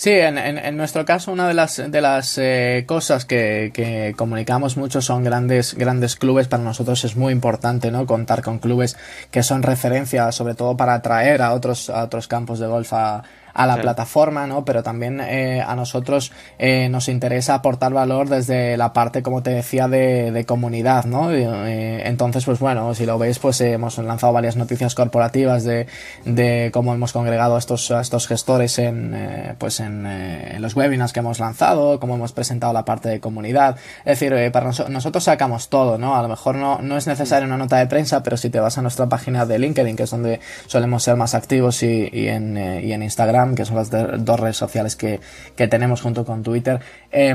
Sí, en, en, nuestro caso una de las, de las eh, cosas que, que, comunicamos mucho son grandes, grandes clubes. Para nosotros es muy importante ¿no? contar con clubes que son referencia, sobre todo para atraer a otros, a otros campos de golf a, a la plataforma, ¿no? Pero también eh, a nosotros eh, nos interesa aportar valor desde la parte, como te decía, de, de comunidad, ¿no? Eh, entonces, pues bueno, si lo veis, pues hemos lanzado varias noticias corporativas de, de cómo hemos congregado a estos, a estos gestores en, eh, pues en, eh, en, los webinars que hemos lanzado, cómo hemos presentado la parte de comunidad. Es decir, para nos nosotros sacamos todo, ¿no? A lo mejor no, no es necesario una nota de prensa, pero si te vas a nuestra página de LinkedIn, que es donde solemos ser más activos y, y en, y en Instagram, que son las dos redes sociales que, que tenemos junto con Twitter, eh,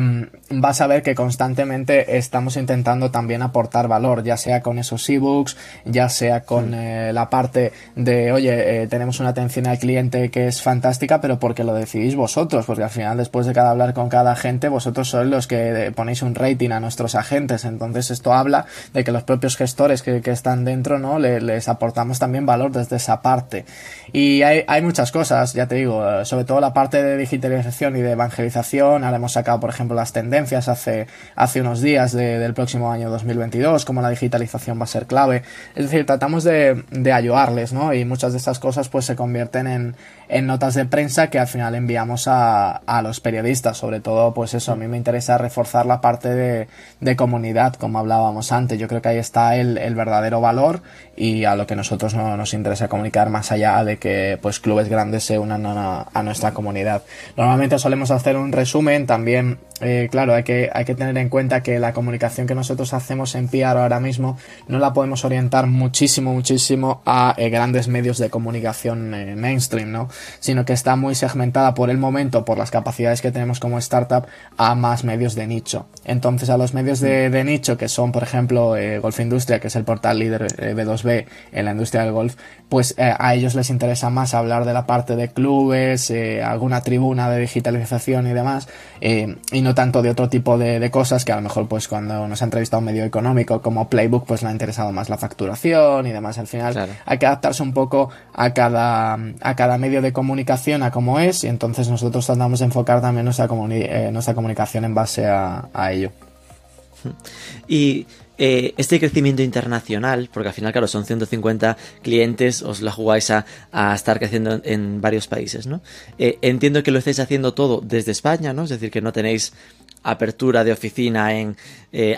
vas a ver que constantemente estamos intentando también aportar valor, ya sea con esos ebooks, ya sea con eh, la parte de, oye, eh, tenemos una atención al cliente que es fantástica, pero porque lo decidís vosotros, porque al final después de cada hablar con cada agente, vosotros sois los que ponéis un rating a nuestros agentes, entonces esto habla de que los propios gestores que, que están dentro, ¿no? Le, les aportamos también valor desde esa parte. Y hay, hay muchas cosas, ya te digo, sobre todo la parte de digitalización y de evangelización. Ahora hemos sacado, por ejemplo, las tendencias hace, hace unos días de, del próximo año 2022, como la digitalización va a ser clave. Es decir, tratamos de, de ayudarles, ¿no? Y muchas de estas cosas pues se convierten en, en notas de prensa que al final enviamos a, a los periodistas. Sobre todo, pues eso, a mí me interesa reforzar la parte de, de comunidad, como hablábamos antes. Yo creo que ahí está el, el verdadero valor y a lo que nosotros no nos interesa comunicar más allá de que pues clubes grandes se unan a, nuestra comunidad. Normalmente solemos hacer un resumen, también, eh, claro, hay que, hay que tener en cuenta que la comunicación que nosotros hacemos en PR ahora mismo no la podemos orientar muchísimo, muchísimo a eh, grandes medios de comunicación eh, mainstream, ¿no? Sino que está muy segmentada por el momento, por las capacidades que tenemos como startup, a más medios de nicho. Entonces, a los medios de, de nicho, que son, por ejemplo, eh, Golf Industria, que es el portal líder B2B en la industria del golf, pues a ellos les interesa más hablar de la parte de clubes, eh, alguna tribuna de digitalización y demás, eh, y no tanto de otro tipo de, de, cosas que a lo mejor pues cuando nos ha entrevistado un medio económico como Playbook pues le ha interesado más la facturación y demás. Al final claro. hay que adaptarse un poco a cada, a cada medio de comunicación, a cómo es, y entonces nosotros tratamos de enfocar también nuestra, eh, comunicación en base a, ello. Y eh, este crecimiento internacional, porque al final, claro, son 150 clientes, os la jugáis a, a estar creciendo en, varios países, ¿no? Eh, entiendo que lo estáis haciendo todo desde España, ¿no? Es decir, que no tenéis apertura de oficina en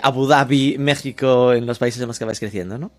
Abu Dhabi, México, en los países en los que vais creciendo, ¿no?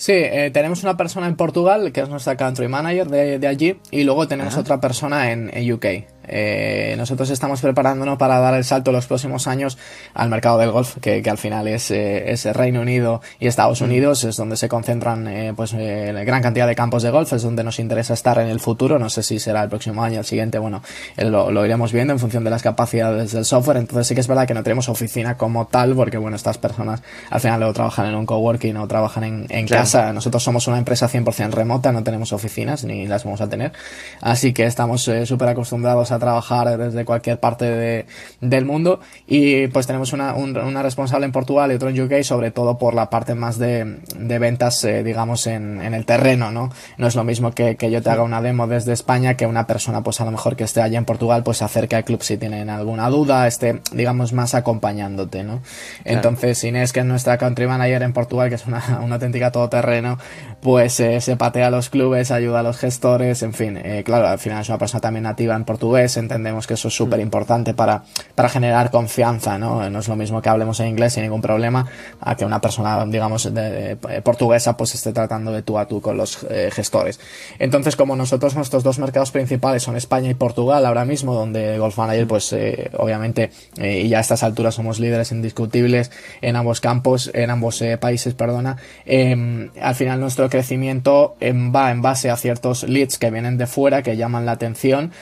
Sí, eh, tenemos una persona en Portugal, que es nuestra country manager de, de allí, y luego tenemos Ajá. otra persona en, en UK. Eh, nosotros estamos preparándonos para dar el salto los próximos años al mercado del golf, que, al final es, eh, es Reino Unido y Estados. Unidos, es donde se concentran eh, pues gran cantidad de campos de golf, es donde nos interesa estar en el futuro, no sé si será el próximo año, el siguiente, bueno, lo, lo iremos viendo en función de las capacidades del software, entonces sí que es verdad que no tenemos oficina como tal, porque bueno, estas personas al final luego trabajan en un coworking o trabajan en, en casa, nosotros somos una empresa 100% remota, no tenemos oficinas ni las vamos a tener, así que estamos súper acostumbrados a trabajar desde cualquier parte de, del mundo y pues tenemos una, una responsable en Portugal y otro en UK, sobre todo por la parte más de, de ventas, eh, digamos, en, en, el terreno, ¿no? No es lo mismo que, que, yo te haga una demo desde España que una persona, pues a lo mejor que esté allá en Portugal, pues se acerque al club si tienen alguna duda, esté, digamos, más acompañándote, ¿no? Entonces, Inés, que es nuestra country manager en Portugal, que es una, una auténtica todoterreno, pues eh, se patea a los clubes, ayuda a los gestores, en fin, eh, claro, al final es una persona también nativa en portugués, entendemos que eso es súper importante para, para generar confianza, ¿no? No es lo mismo que hablemos en inglés sin ningún problema a que una persona, digamos, de, portuguesa pues esté tratando de tú a tú con los eh, gestores. Entonces, como nosotros nuestros dos mercados principales son España y Portugal ahora mismo, donde Golf Manager pues eh, obviamente y ya a estas alturas somos líderes indiscutibles en ambos campos, en ambos países, perdona, em, al final nuestro crecimiento em, va en base a ciertos leads que vienen de fuera, que llaman la atención,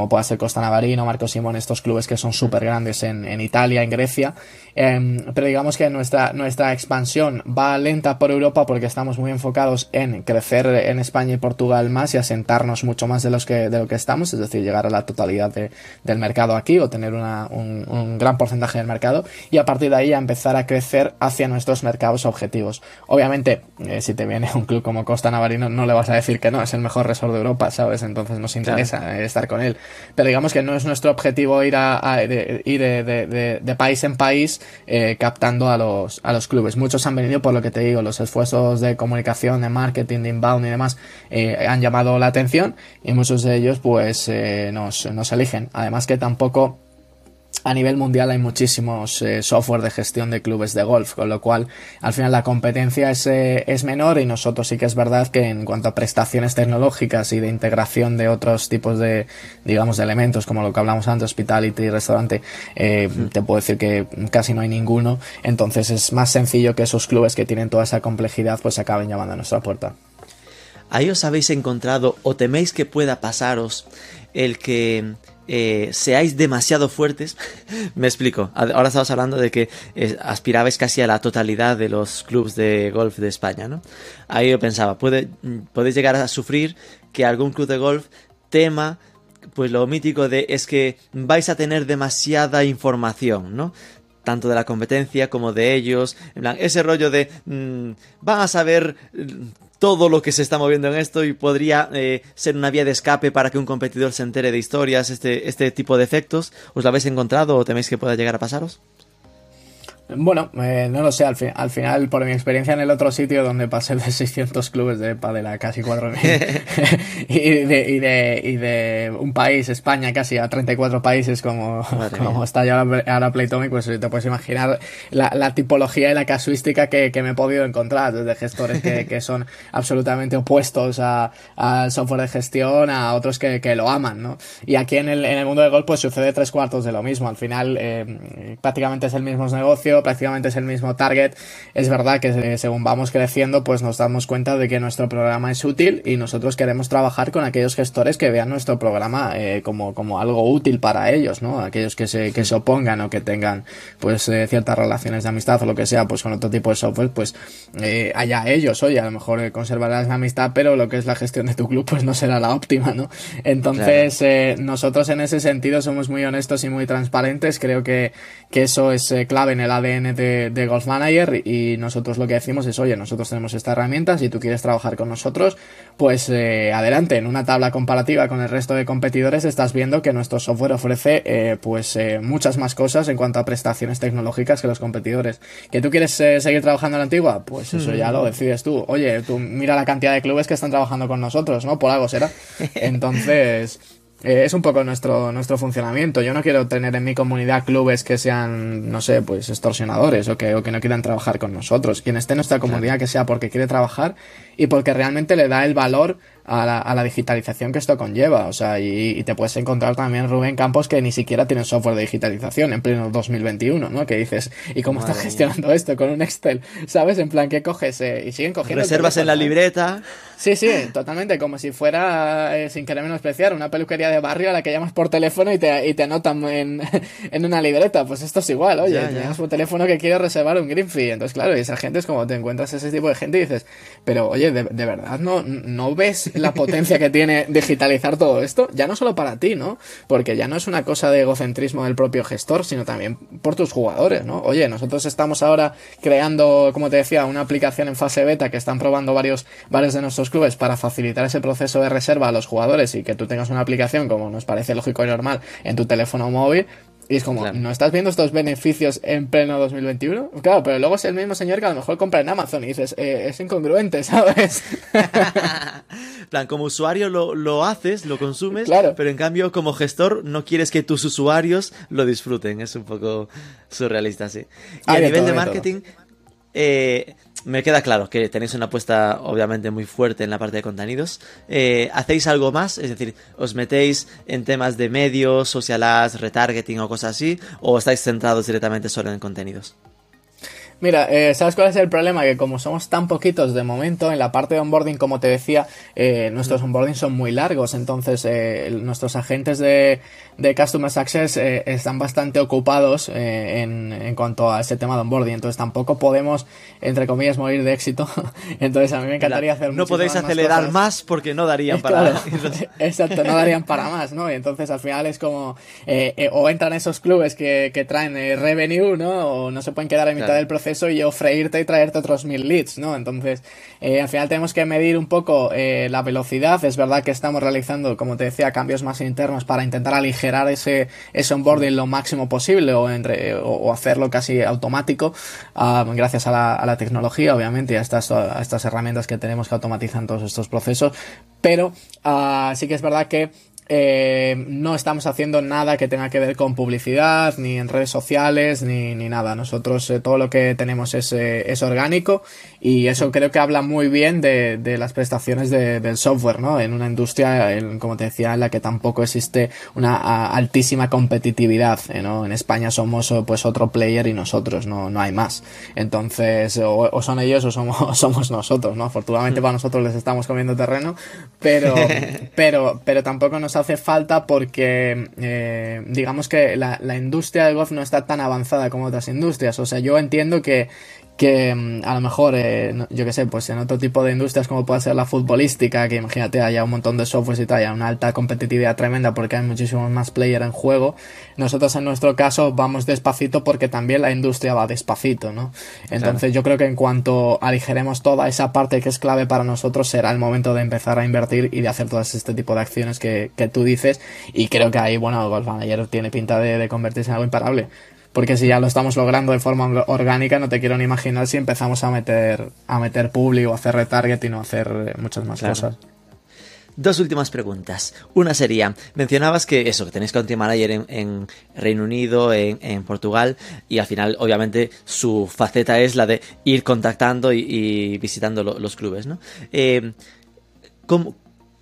como puede ser Costa Navarino, Marco Simón, estos clubes que son súper grandes en, en, Italia, en Grecia. Em, pero digamos que nuestra, nuestra expansión va lenta por Europa porque estamos muy enfocados en crecer en España y Portugal más y asentarnos mucho más de, los que, de lo que estamos, es decir, llegar a la totalidad de, del mercado aquí o tener una, un, un, gran porcentaje del mercado y a partir de ahí a empezar a crecer hacia nuestros mercados objetivos. Obviamente, eh, si te viene un club como Costa Navarino, no le vas a decir que no, es el mejor resort de Europa, ¿sabes? Entonces nos interesa estar con él. Pero digamos que no es nuestro objetivo ir, a, ir de, país en país eh, captando a los, a los clubes. Muchos han venido por lo que te digo, los esfuerzos de comunicación, de marketing, de inbound y demás eh, han llamado la atención y muchos de ellos pues eh, nos, nos eligen. Además que tampoco a nivel mundial hay muchísimos eh, software de gestión de clubes de golf, con lo cual al final la competencia es, eh, es, menor y nosotros sí que es verdad que en cuanto a prestaciones tecnológicas y de integración de otros tipos de, digamos, de elementos, como lo que hablamos antes, hospitality, restaurante, eh, te puedo decir que casi no hay ninguno, entonces es más sencillo que esos clubes que tienen toda esa complejidad pues acaben llamando a nuestra puerta. ¿Ahí os habéis encontrado o teméis que pueda pasaros el que eh, seáis demasiado fuertes. Me explico. Ahora estamos hablando de que eh, aspirabais casi a la totalidad de los clubes de golf de España, ¿no? Ahí yo pensaba, puede, podéis llegar a sufrir que algún club de golf tema pues lo mítico de es que vais a tener demasiada información, ¿no? tanto de la competencia como de ellos, en plan, ese rollo de mm, van a saber todo lo que se está moviendo en esto y podría eh, ser una vía de escape para que un competidor se entere de historias, este, este tipo de efectos. ¿Os lo habéis encontrado o teméis que pueda llegar a pasaros? Bueno, eh, no lo sé, al, al, final, por mi experiencia en el otro sitio donde pasé de 600 clubes de pádel a casi 4.000 y, de, y, de, y de un país, España, casi a 34 países como, como está ya ahora Playtomic, pues te puedes imaginar la, la, tipología y la casuística que, que, me he podido encontrar, desde gestores que, que son absolutamente opuestos al software de gestión, a otros que, que, lo aman, ¿no? Y aquí en el, en el mundo del golf pues sucede tres cuartos de lo mismo, al final eh, prácticamente es el mismo negocio, prácticamente es el mismo target. Es verdad que eh, según vamos creciendo, pues nos damos cuenta de que nuestro programa es útil y nosotros queremos trabajar con aquellos gestores que vean nuestro programa eh, como, como algo útil para ellos, ¿no? Aquellos que se, que se opongan o que tengan pues eh, ciertas relaciones de amistad o lo que sea, pues con otro tipo de software, pues allá ellos, oye, a lo mejor conservarás la amistad, pero lo que es la gestión de tu club, pues no será la óptima, ¿no? Entonces, nosotros en ese sentido somos muy honestos y muy transparentes. Creo que, que eso es clave en el ADN de, Golf Manager y nosotros lo que decimos es, oye, nosotros tenemos esta herramienta, si tú quieres trabajar con nosotros, pues eh, adelante, en una tabla comparativa con el resto de competidores estás viendo que nuestro software ofrece eh, pues eh, muchas más cosas en cuanto a prestaciones tecnológicas que los competidores. ¿Que tú quieres seguir trabajando en la antigua? Pues eso ya lo decides tú. Oye, tú mira la cantidad de clubes que están trabajando con nosotros, ¿no? Por algo será. Entonces... Eh, es un poco nuestro, nuestro funcionamiento. Yo no quiero tener en mi comunidad clubes que sean, no sé, pues extorsionadores o que, o que no quieran trabajar con nosotros. Quien esté en nuestra comunidad que sea porque quiere trabajar y porque realmente le da el valor a la, a la digitalización que esto conlleva. O sea, y, y, te puedes encontrar también Rubén Campos que ni siquiera tienen software de digitalización en pleno 2021, ¿no? Que dices, ¿y cómo estás gestionando esto con un Excel? ¿Sabes? En plan, ¿qué coges? Eh, y siguen cogiendo. Reservas en la libreta. Sí, sí, totalmente, como si fuera, eh, sin querer menospreciar, una peluquería de barrio a la que llamas por teléfono y te, y te anotan en, en una libreta. Pues esto es igual, oye, ya, llamas por teléfono que quieres reservar un green fee. Entonces, claro, y esa gente es como te encuentras ese tipo de gente y dices, pero oye, de, de verdad, ¿no, ¿no ves la potencia que tiene digitalizar todo esto? Ya no solo para ti, ¿no? Porque ya no es una cosa de egocentrismo del propio gestor, sino también por tus jugadores, ¿no? Oye, nosotros estamos ahora creando, como te decía, una aplicación en fase beta que están probando varios, varios de nuestros clubes para facilitar ese proceso de reserva a los jugadores y que tú tengas una aplicación como nos parece lógico y normal en tu teléfono móvil. Y es como, claro. ¿no estás viendo estos beneficios en pleno 2021? Claro, pero luego es el mismo señor que a lo mejor compra en Amazon y dices, eh, es incongruente, ¿sabes? plan, como usuario lo, lo, haces, lo consumes, claro. pero en cambio como gestor no quieres que tus usuarios lo disfruten. Es un poco surrealista, sí. Y a nivel todo, de marketing, eh, me queda claro que tenéis una apuesta obviamente muy fuerte en la parte de contenidos. Eh, ¿Hacéis algo más? Es decir, ¿os metéis en temas de medios, social ads, retargeting o cosas así? ¿O estáis centrados directamente solo en contenidos? Mira, eh, ¿sabes cuál es el problema? Que como somos tan poquitos de momento, en la parte de onboarding, como te decía, eh, nuestros onboarding son muy largos, entonces eh, nuestros agentes de, de Customer Success eh, están bastante ocupados eh, en, en, cuanto a ese tema de onboarding, entonces tampoco podemos, entre comillas, morir de éxito. entonces a mí me encantaría hacer No podéis acelerar más, más, porque no darían para claro, Exacto, no darían para más, ¿no? Y entonces al final es como, eh, o entran esos clubes que, que traen revenue, ¿no? O no se pueden quedar en mitad claro. del proceso y yo freírte y traerte otros mil leads, ¿no? Entonces, eh, al final tenemos que medir un poco eh, la velocidad. Es verdad que estamos realizando, como te decía, cambios más internos para intentar aligerar ese, ese onboarding lo máximo posible o, hacerlo casi automático, uh, gracias a la, tecnología, obviamente, y a estas, estas herramientas que tenemos que automatizan todos estos procesos. Pero uh, sí que es verdad que eh, no estamos haciendo nada que tenga que ver con publicidad, ni en redes sociales, ni, ni nada. Nosotros eh, todo lo que tenemos es, eh, es, orgánico y eso creo que habla muy bien de, de las prestaciones de, del software, ¿no? En una industria, en, como te decía, en la que tampoco existe una a, altísima competitividad, ¿no? En España somos pues otro player y nosotros, no, no hay más. Entonces, o, o son ellos o somos, somos nosotros, ¿no? Afortunadamente para nosotros les estamos comiendo terreno, pero, pero, pero tampoco nos hace falta porque eh, digamos que la, la, industria del golf no está tan avanzada como otras industrias. O sea, yo entiendo que, que mm, a lo mejor, eh, yo que sé, pues en otro tipo de industrias como puede ser la futbolística, que imagínate haya un montón de softwares y tal, haya una alta competitividad tremenda porque hay muchísimos más players en juego. Nosotros en nuestro caso vamos despacito porque también la industria va despacito, ¿no? Entonces claro. yo creo que en cuanto aligeremos toda esa parte que es clave para nosotros será el momento de empezar a invertir y de hacer todo este tipo de acciones que, que tú dices y creo que ahí, bueno, Golf Manager tiene pinta de, de convertirse en algo imparable porque si ya lo estamos logrando de forma orgánica, no te quiero ni imaginar si empezamos a meter a meter público, a hacer retargeting o hacer muchas más claro. cosas. Dos últimas preguntas. Una sería, mencionabas que eso, que tenéis country manager en, en Reino Unido, en, en, Portugal, y al final, obviamente, su faceta es la de ir contactando y, y visitando lo, los clubes, ¿no? Eh, ¿cómo,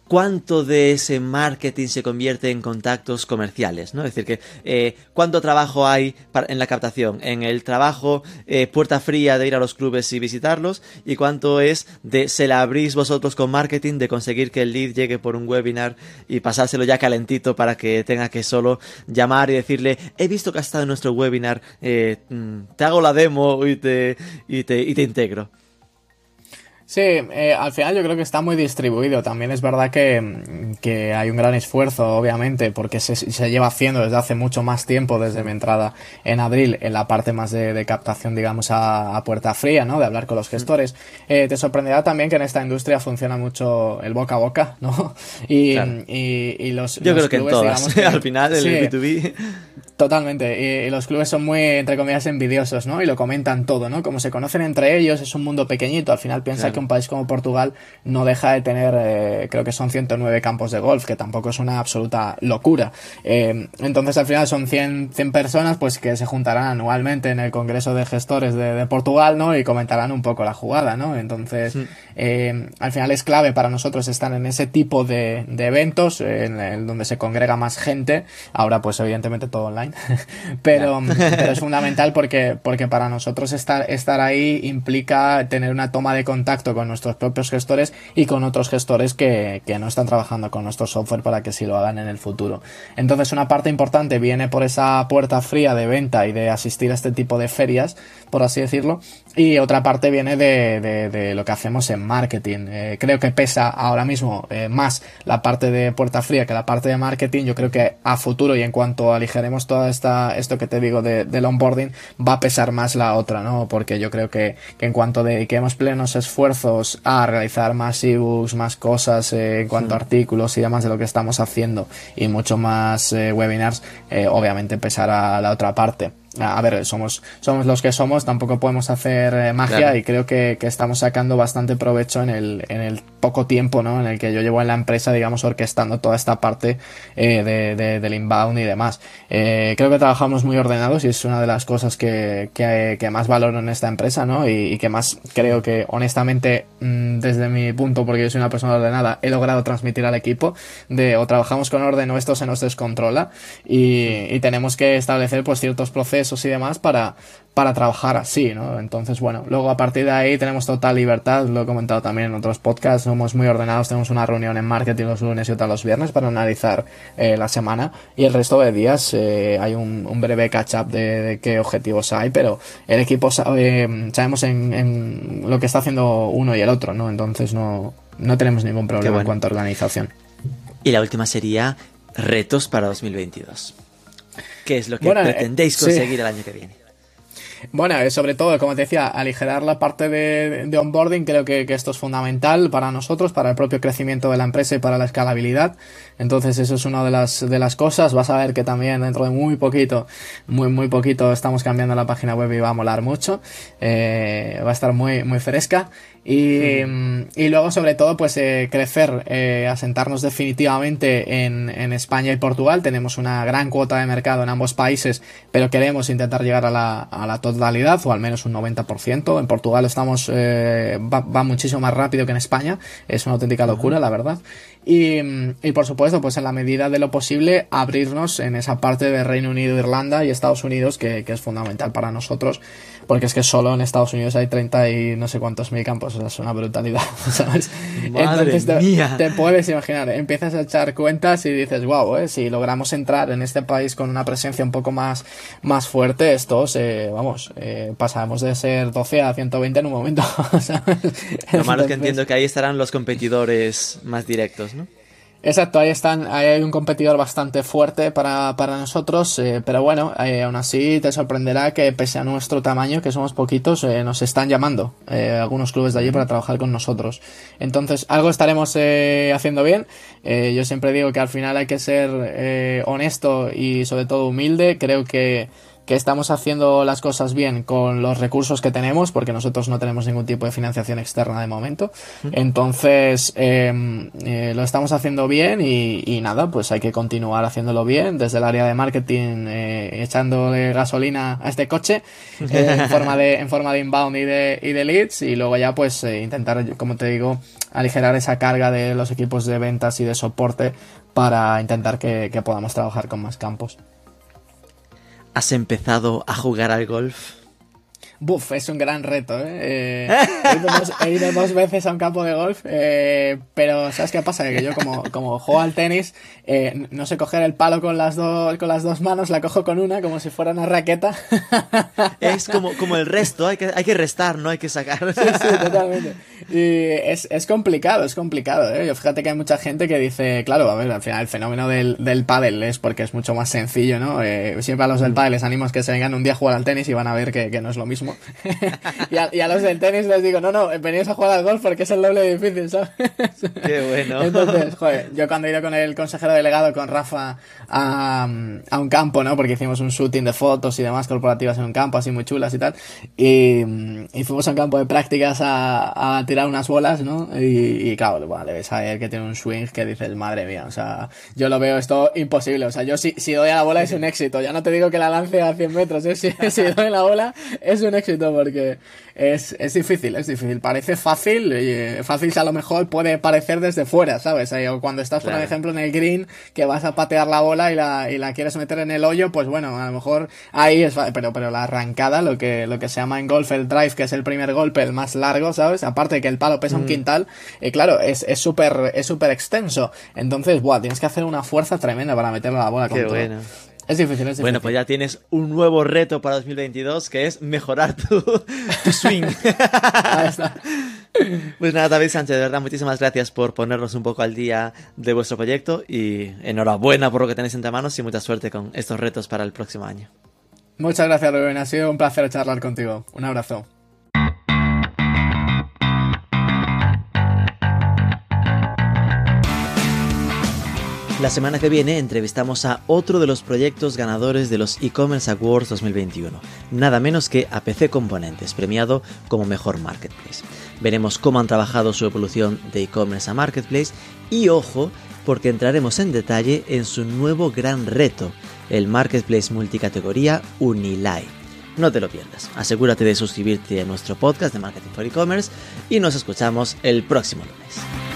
cuánto de ese marketing se convierte en contactos comerciales, ¿no? Es decir, que eh, cuánto trabajo hay en la captación, en el trabajo eh, puerta fría de ir a los clubes y visitarlos, y cuánto es de se la abrís vosotros con marketing, de conseguir que el lead llegue por un webinar y pasárselo ya calentito para que tenga que solo llamar y decirle, he visto que has estado en nuestro webinar, eh, te hago la demo y te, y te, y te integro. Sí, eh, al final yo creo que está muy distribuido. También es verdad que, que hay un gran esfuerzo, obviamente, porque se, se, lleva haciendo desde hace mucho más tiempo, desde mi entrada en abril, en la parte más de, de captación, digamos, a, a, puerta fría, ¿no? De hablar con los gestores. Eh, te sorprenderá también que en esta industria funciona mucho el boca a boca, ¿no? Y, claro. y, y, los. Yo los creo que en todas. Que, al final, el sí, B2B. Totalmente, y, los clubes son muy, entre comillas, envidiosos, ¿no? Y lo comentan todo, ¿no? Como se conocen entre ellos, es un mundo pequeñito. Al final piensa que un país como Portugal no deja de tener, eh, creo que son 109 campos de golf, que tampoco es una absoluta locura. Eh, entonces, al final son 100, 100 personas, pues que se juntarán anualmente en el Congreso de Gestores de, Portugal, ¿no? Y comentarán un poco la jugada, ¿no? Entonces, eh, al final es clave para nosotros estar en ese tipo de, eventos, en, en donde se congrega más gente. Ahora, pues evidentemente todo online pero, pero, es fundamental porque, porque para nosotros estar, estar ahí implica tener una toma de contacto con nuestros propios gestores y con otros gestores que, que no están trabajando con nuestro software para que sí lo hagan en el futuro. Entonces una parte importante viene por esa puerta fría de venta y de asistir a este tipo de ferias, por así decirlo, y otra parte viene de, de, de lo que hacemos en marketing. Eh, creo que pesa ahora mismo eh, más la parte de puerta fría que la parte de marketing. Yo creo que a futuro y en cuanto aligeremos toda esta, esto que te digo de, del onboarding, va a pesar más la otra, ¿no? Porque yo creo que, que en cuanto dediquemos plenos esfuerzos a realizar más ebooks, más cosas eh, en cuanto a artículos y demás de lo que estamos haciendo y mucho más webinars, obviamente pesará la otra parte a ver, somos, somos los que somos, tampoco podemos hacer eh, magia y creo que, que, estamos sacando bastante provecho en el, en el poco tiempo ¿no? en el que yo llevo en la empresa, digamos, orquestando toda esta parte eh, de, de, del inbound y demás. Eh, creo que trabajamos muy ordenados y es una de las cosas que, que, que más valoro en esta empresa ¿no? y, y que más creo que, honestamente, mmm, desde mi punto, porque yo soy una persona ordenada, he logrado transmitir al equipo de o trabajamos con orden o esto se nos descontrola y, y tenemos que establecer pues ciertos procesos y demás para, para trabajar así, ¿no? Entonces, bueno, luego a partir de ahí tenemos total libertad, lo he comentado también en otros podcasts, somos muy ordenados, tenemos una reunión en marketing los lunes y otra los viernes para analizar eh, la semana y el resto de días eh, hay un, un, breve catch-up de, de, qué objetivos hay, pero el equipo sabe, sabemos en, en, lo que está haciendo uno y el otro, ¿no? Entonces no, no tenemos ningún problema bueno. en cuanto a organización. Y la última sería retos para 2022. ¿Qué es lo que bueno, pretendéis conseguir sí. el año que viene? Bueno, sobre todo, como te decía, aligerar la parte de, de onboarding, creo que, que, esto es fundamental para nosotros, para el propio crecimiento de la empresa y para la escalabilidad. Entonces, eso es una de las, de las cosas. Vas a ver que también dentro de muy poquito, muy, muy poquito, estamos cambiando la página web y va a molar mucho. Eh, va a estar muy, muy fresca. Y, sí. y luego, sobre todo, pues eh, crecer, eh, asentarnos definitivamente en, en, España y Portugal. Tenemos una gran cuota de mercado en ambos países, pero queremos intentar llegar a la, a la totalidad o al menos un 90%. En Portugal estamos, eh, va, va, muchísimo más rápido que en España. Es una auténtica locura, la verdad. Y, y, por supuesto, pues en la medida de lo posible, abrirnos en esa parte de Reino Unido, Irlanda y Estados Unidos, que, que es fundamental para nosotros, porque es que solo en Estados Unidos hay 30 y no sé cuántos mil campos, o sea, es una brutalidad, ¿sabes? Madre Entonces te, mía. te, puedes imaginar, empiezas a echar cuentas y dices, wow, ¿eh? si logramos entrar en este país con una presencia un poco más, más fuerte, estos, eh, vamos, eh, pasamos de ser 12 a 120 en un momento, ¿sabes? Lo malo es que entiendo que ahí estarán los competidores más directos, ¿no? Exacto, ahí están, ahí hay un competidor bastante fuerte para, para nosotros, eh, pero bueno, eh, aún así te sorprenderá que pese a nuestro tamaño, que somos poquitos, eh, nos están llamando eh, algunos clubes de allí para trabajar con nosotros. Entonces, algo estaremos eh, haciendo bien. yo siempre digo que al final hay que ser honesto y sobre todo humilde. Creo que que estamos haciendo las cosas bien con los recursos que tenemos, porque nosotros no tenemos ningún tipo de financiación externa de momento. Entonces, eh, eh, lo estamos haciendo bien y, y, nada, pues hay que continuar haciéndolo bien desde el área de marketing, eh, echándole gasolina a este coche en, forma de, en forma de inbound y de, y de leads y luego ya pues intentar, como te digo, aligerar esa carga de los equipos de ventas y de soporte para intentar que, que podamos trabajar con más campos. ¿Has empezado a jugar al golf? Buf, es un gran reto, ¿eh? eh he, ido dos, he, ido dos, veces a un campo de golf, eh, pero ¿sabes qué pasa? Que yo como, como juego al tenis, eh, no sé coger el palo con las, dos con las dos manos, la cojo con una como si fuera una raqueta. Es como, como el resto, hay que, hay que restar, no hay que sacar. Sí, sí, totalmente. Y es, es complicado, es complicado, ¿eh? Yo fíjate que hay mucha gente que dice, claro, a ver, al final el fenómeno del, del pádel es porque es mucho más sencillo, ¿no? Eh, siempre a los del pádel les animo a que se vengan un día a jugar al tenis y van a ver que, que no es lo mismo mismo. y, a, los del tenis les digo, no, no, venís a jugar al golf porque es el doble difícil, ¿sabes? Qué bueno. Entonces, joder, yo cuando he ido con el consejero delegado, con Rafa, a, a un campo, ¿no? Porque hicimos un shooting de fotos y demás corporativas en un campo, así muy chulas y tal. Y, y fuimos a un campo de prácticas a, a tirar unas bolas, ¿no? Y, y claro, bueno, le ves a él que tiene un swing que dices, madre mía, o sea, yo lo veo esto imposible. O sea, yo si, si doy a la bola es un éxito. Ya no te digo que la lance a 100 metros, ¿eh? si, si doy la bola es un éxito porque es, es difícil, es difícil. Parece fácil, y eh, fácil a lo mejor puede parecer desde fuera, ¿sabes? Eh, o cuando estás, por ejemplo, en el green, que vas a patear la bola y la, y la quieres meter en el hoyo, pues bueno, a lo mejor ahí es pero, pero la arrancada, lo que, lo que se llama en golf el drive, que es el primer golpe, el más largo, ¿sabes? Aparte de que el palo pesa un mm. quintal, y claro, es súper es súper extenso. Entonces, buah, tienes que hacer una fuerza tremenda para meterle la bola Qué con bueno. Es difícil, es difícil. Bueno, pues ya tienes un nuevo reto para 2022 que es mejorar tu, swing. Ahí está. Pues nada, David Sánchez, de verdad, muchísimas gracias por ponernos un poco al día de vuestro proyecto y enhorabuena por lo que tenéis entre manos y mucha suerte con estos retos para el próximo año. Muchas gracias, Rubén. Ha sido un placer charlar contigo. Un abrazo. La semana que viene entrevistamos a otro de los proyectos ganadores de los e-commerce Awards 2021, nada menos que APC Componentes, premiado como mejor marketplace. Veremos cómo han trabajado su evolución de e-commerce a marketplace y ojo, porque entraremos en detalle en su nuevo gran reto, el marketplace multicategoría Unilay. No te lo pierdas, asegúrate de suscribirte a nuestro podcast de Marketing for E-Commerce y nos escuchamos el próximo lunes.